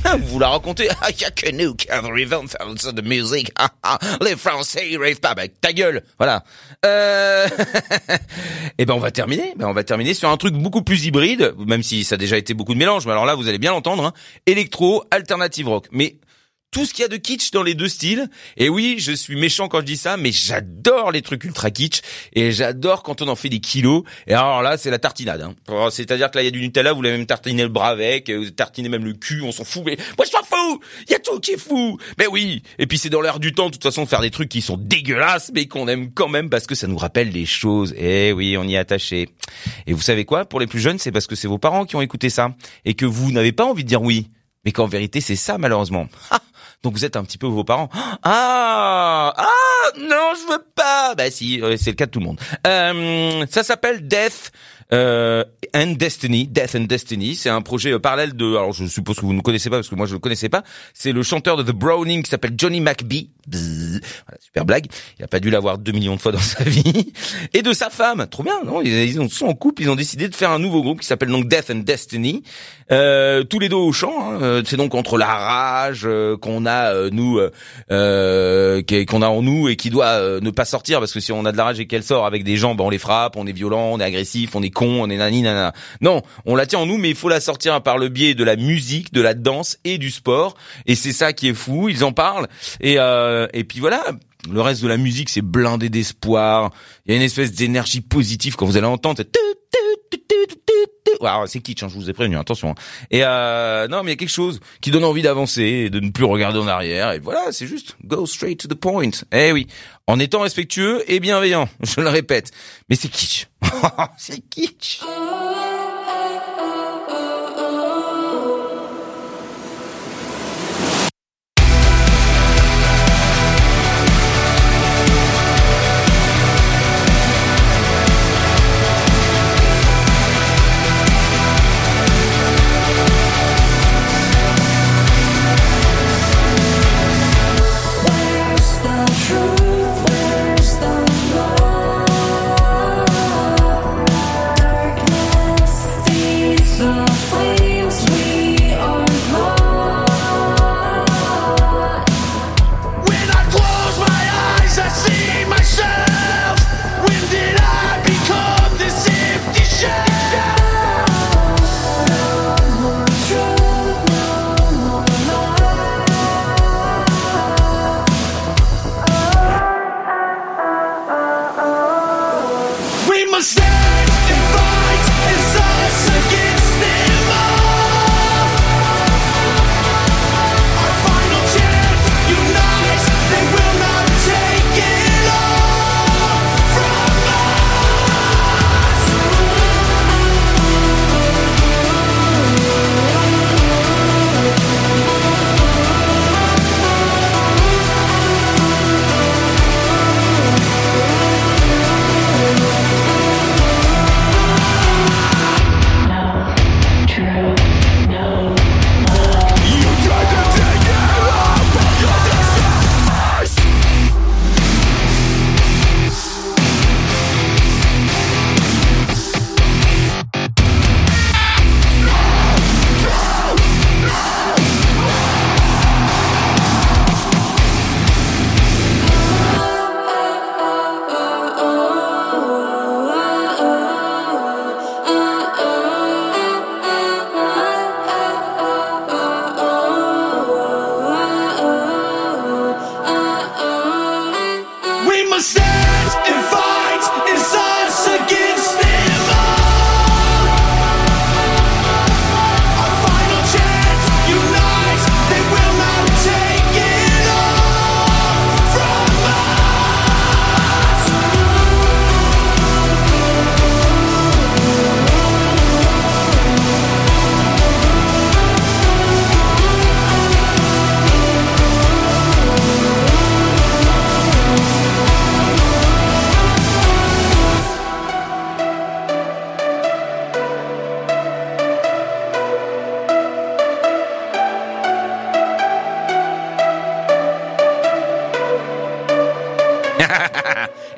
Vous la racontez? Ah, y a que nous qui avons de musique. Ah, ah, Les Français, ils rêvent pas. Bah, ta gueule. Voilà. Euh... Et ben, on va terminer. Ben, on va terminer sur un truc beaucoup plus hybride, même si ça a déjà été beaucoup de mélange. Mais alors là, vous allez bien l'entendre. Hein. Électro, alternative rock. Mais tout ce qu'il y a de kitsch dans les deux styles. Et oui, je suis méchant quand je dis ça, mais j'adore les trucs ultra kitsch et j'adore quand on en fait des kilos. Et alors là, c'est la tartinade. Hein. Alors, C'est-à-dire que là, il y a du Nutella, vous l'avez même tartiné le bras avec, euh, vous tartinez même le cul, on s'en fout. Mais moi, je m'en fous. Il y a tout qui est fou. Mais oui. Et puis c'est dans l'air du temps, de toute façon, de faire des trucs qui sont dégueulasses, mais qu'on aime quand même parce que ça nous rappelle des choses. Et oui, on y est attaché. Et vous savez quoi? Pour les plus jeunes, c'est parce que c'est vos parents qui ont écouté ça et que vous n'avez pas envie de dire oui. Mais qu'en vérité, c'est ça, malheureusement. Donc vous êtes un petit peu vos parents. Ah ah non, je veux pas. Bah si, euh, c'est le cas de tout le monde. Euh, ça s'appelle Death. Euh, and Destiny, Death and Destiny, c'est un projet euh, parallèle de, alors je suppose que vous ne connaissez pas parce que moi je ne connaissais pas, c'est le chanteur de The Browning qui s'appelle Johnny McBee, Bzzz. Voilà, super blague, il a pas dû l'avoir deux millions de fois dans sa vie, et de sa femme, trop bien, non? Ils, ils ont- sont en couple, ils ont décidé de faire un nouveau groupe qui s'appelle donc Death and Destiny, euh, tous les deux au chant, hein, euh, c'est donc entre la rage euh, qu'on a euh, nous, qu'on a en nous et qui doit ne pas sortir parce que si on a de la rage et qu'elle sort avec des gens, ben on les frappe, on est violent, on est agressif, on est con, on est nani nana. Non, on la tient en nous, mais il faut la sortir par le biais de la musique, de la danse et du sport. Et c'est ça qui est fou. Ils en parlent et euh, et puis voilà. Le reste de la musique, c'est blindé d'espoir. Il y a une espèce d'énergie positive quand vous allez entendre. alors, c'est kitsch, hein, je vous ai prévenu, attention. hein. Et euh, non, mais il y a quelque chose qui donne envie d'avancer de ne plus regarder en arrière. Et voilà, c'est juste go straight to the point. Eh oui, en étant respectueux et bienveillant, je le répète. Mais c'est kitsch. c'est kitsch.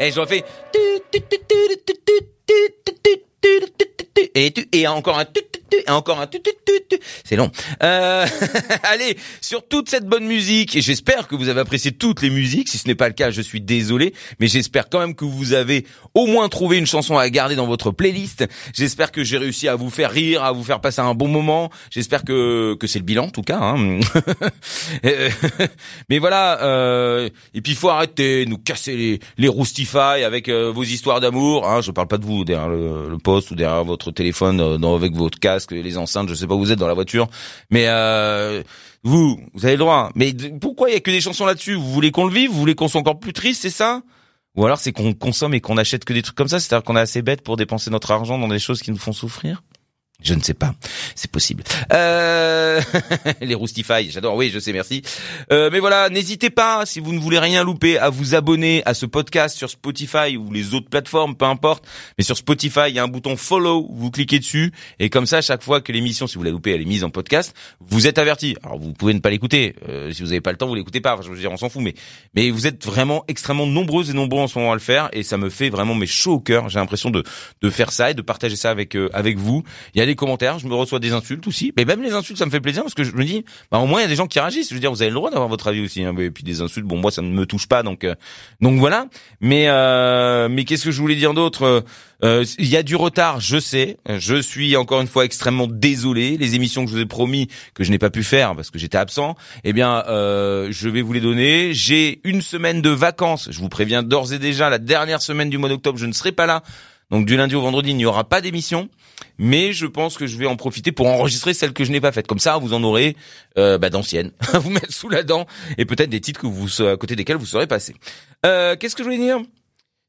Et je refais. Et, et encore un et encore un. C'est long. Euh, allez, sur toute cette bonne musique, et j'espère que vous avez apprécié toutes les musiques. Si ce n'est pas le cas, je suis désolé, mais j'espère quand même que vous avez au moins trouvé une chanson à garder dans votre playlist. J'espère que j'ai réussi à vous faire rire, à vous faire passer un bon moment. J'espère que que c'est le bilan en tout cas. Hein. Euh, mais voilà. Euh, et puis il faut arrêter de nous casser les les roustify avec euh, vos histoires d'amour. Hein. Je parle pas de vous derrière le, le poste ou derrière votre téléphone, euh, dans, avec votre casque, les enceintes. Je sais pas où vous êtes dans la voiture, mais euh, vous, vous avez le droit. Mais pourquoi il y a que des chansons là-dessus? Vous voulez qu'on le vive? Vous voulez qu'on soit encore plus triste C'est ça? Ou alors c'est qu'on consomme et qu'on achète que des trucs comme ça C'est-à-dire qu'on est assez bête pour dépenser notre argent dans des choses qui nous font souffrir? Je ne sais pas, c'est possible. Euh... les roustify, j'adore. Oui, je sais, merci. Euh, mais voilà, n'hésitez pas, si vous ne voulez rien louper, à vous abonner à ce podcast sur Spotify ou les autres plateformes, peu importe. Mais sur Spotify, il y a un bouton follow, vous cliquez dessus, et comme ça, chaque fois que l'émission, si vous la loupez, elle est mise en podcast, vous êtes averti. Alors, vous pouvez ne pas l'écouter. Euh, si vous n'avez pas le temps, vous l'écoutez pas. Enfin, je veux dire, on s'en fout. Mais, mais vous êtes vraiment extrêmement nombreuses et nombreux en ce moment à le faire, et ça me fait vraiment mes chaud au cœur. J'ai l'impression de de faire ça et de partager ça avec euh, avec vous. Des commentaires, je me reçois des insultes aussi. Mais même les insultes, ça me fait plaisir parce que je me dis, bah au moins il y a des gens qui réagissent. Je veux dire, vous avez le droit d'avoir votre avis aussi. Hein. Et puis des insultes, bon moi ça ne me touche pas, donc euh, donc voilà. Mais euh, mais qu'est-ce que je voulais dire d'autre? Euh, Il y a du retard, je sais. Je suis encore une fois extrêmement désolé. Les émissions que je vous ai promis que je n'ai pas pu faire parce que j'étais absent, eh bien euh, je vais vous les donner. J'ai une semaine de vacances. Je vous préviens d'ores et déjà, la dernière semaine du mois d'octobre, je ne serai pas là. Donc du lundi au vendredi, il n'y aura pas d'émission, mais je pense que je vais en profiter pour enregistrer celles que je n'ai pas faites. Comme ça, vous en aurez euh, bah, d'anciennes vous mettre sous la dent et peut-être des titres que vous à côté desquels vous serez passé. Euh, Qu'est-ce que je voulais dire?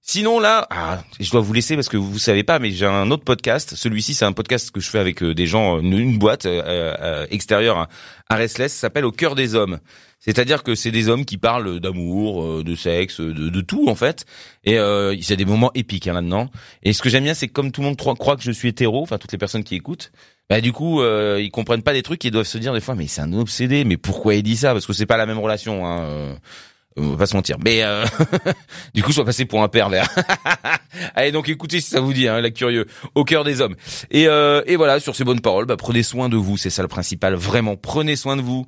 Sinon là, ah, je dois vous laisser parce que vous savez pas, mais j'ai un autre podcast. Celui-ci, c'est un podcast que je fais avec euh, des gens, une, boîte euh, euh, extérieure à, à Restless, s'appelle Au cœur des hommes. C'est-à-dire que c'est des hommes qui parlent d'amour, euh, de sexe, de, de tout en fait. Et euh, il y a des moments épiques hein, là-dedans. Et ce que j'aime bien, c'est que comme tout le monde croit, que je suis hétéro, enfin toutes les personnes qui écoutent, bah du coup euh, ils comprennent pas des trucs, ils doivent se dire des fois, mais c'est un obsédé. Mais pourquoi il dit ça? Parce que c'est pas la même relation. Hein. euh, On va pas se mentir. Mais euh, du coup, je dois passer pour un pervers. Allez, donc écoutez si ça vous dit, hein, la curieux, au cœur des hommes. Et, euh, et voilà, sur ces bonnes paroles, bah, prenez soin de vous, c'est ça le principal. Vraiment, prenez soin de vous.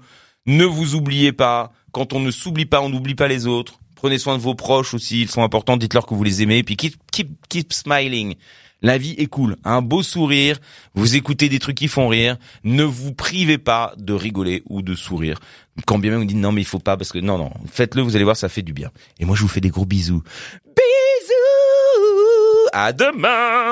Ne vous oubliez pas. Quand on ne s'oublie pas, on n'oublie pas les autres. Prenez soin de vos proches aussi, ils sont importants. Dites-leur que vous les aimez. Et puis keep, keep, keep smiling. La vie est cool. Un beau sourire. Vous écoutez des trucs qui font rire. Ne vous privez pas de rigoler ou de sourire. Quand bien même vous dites non mais il faut pas parce que non non faites-le vous allez voir ça fait du bien. Et moi je vous fais des gros bisous. Bisous. À demain.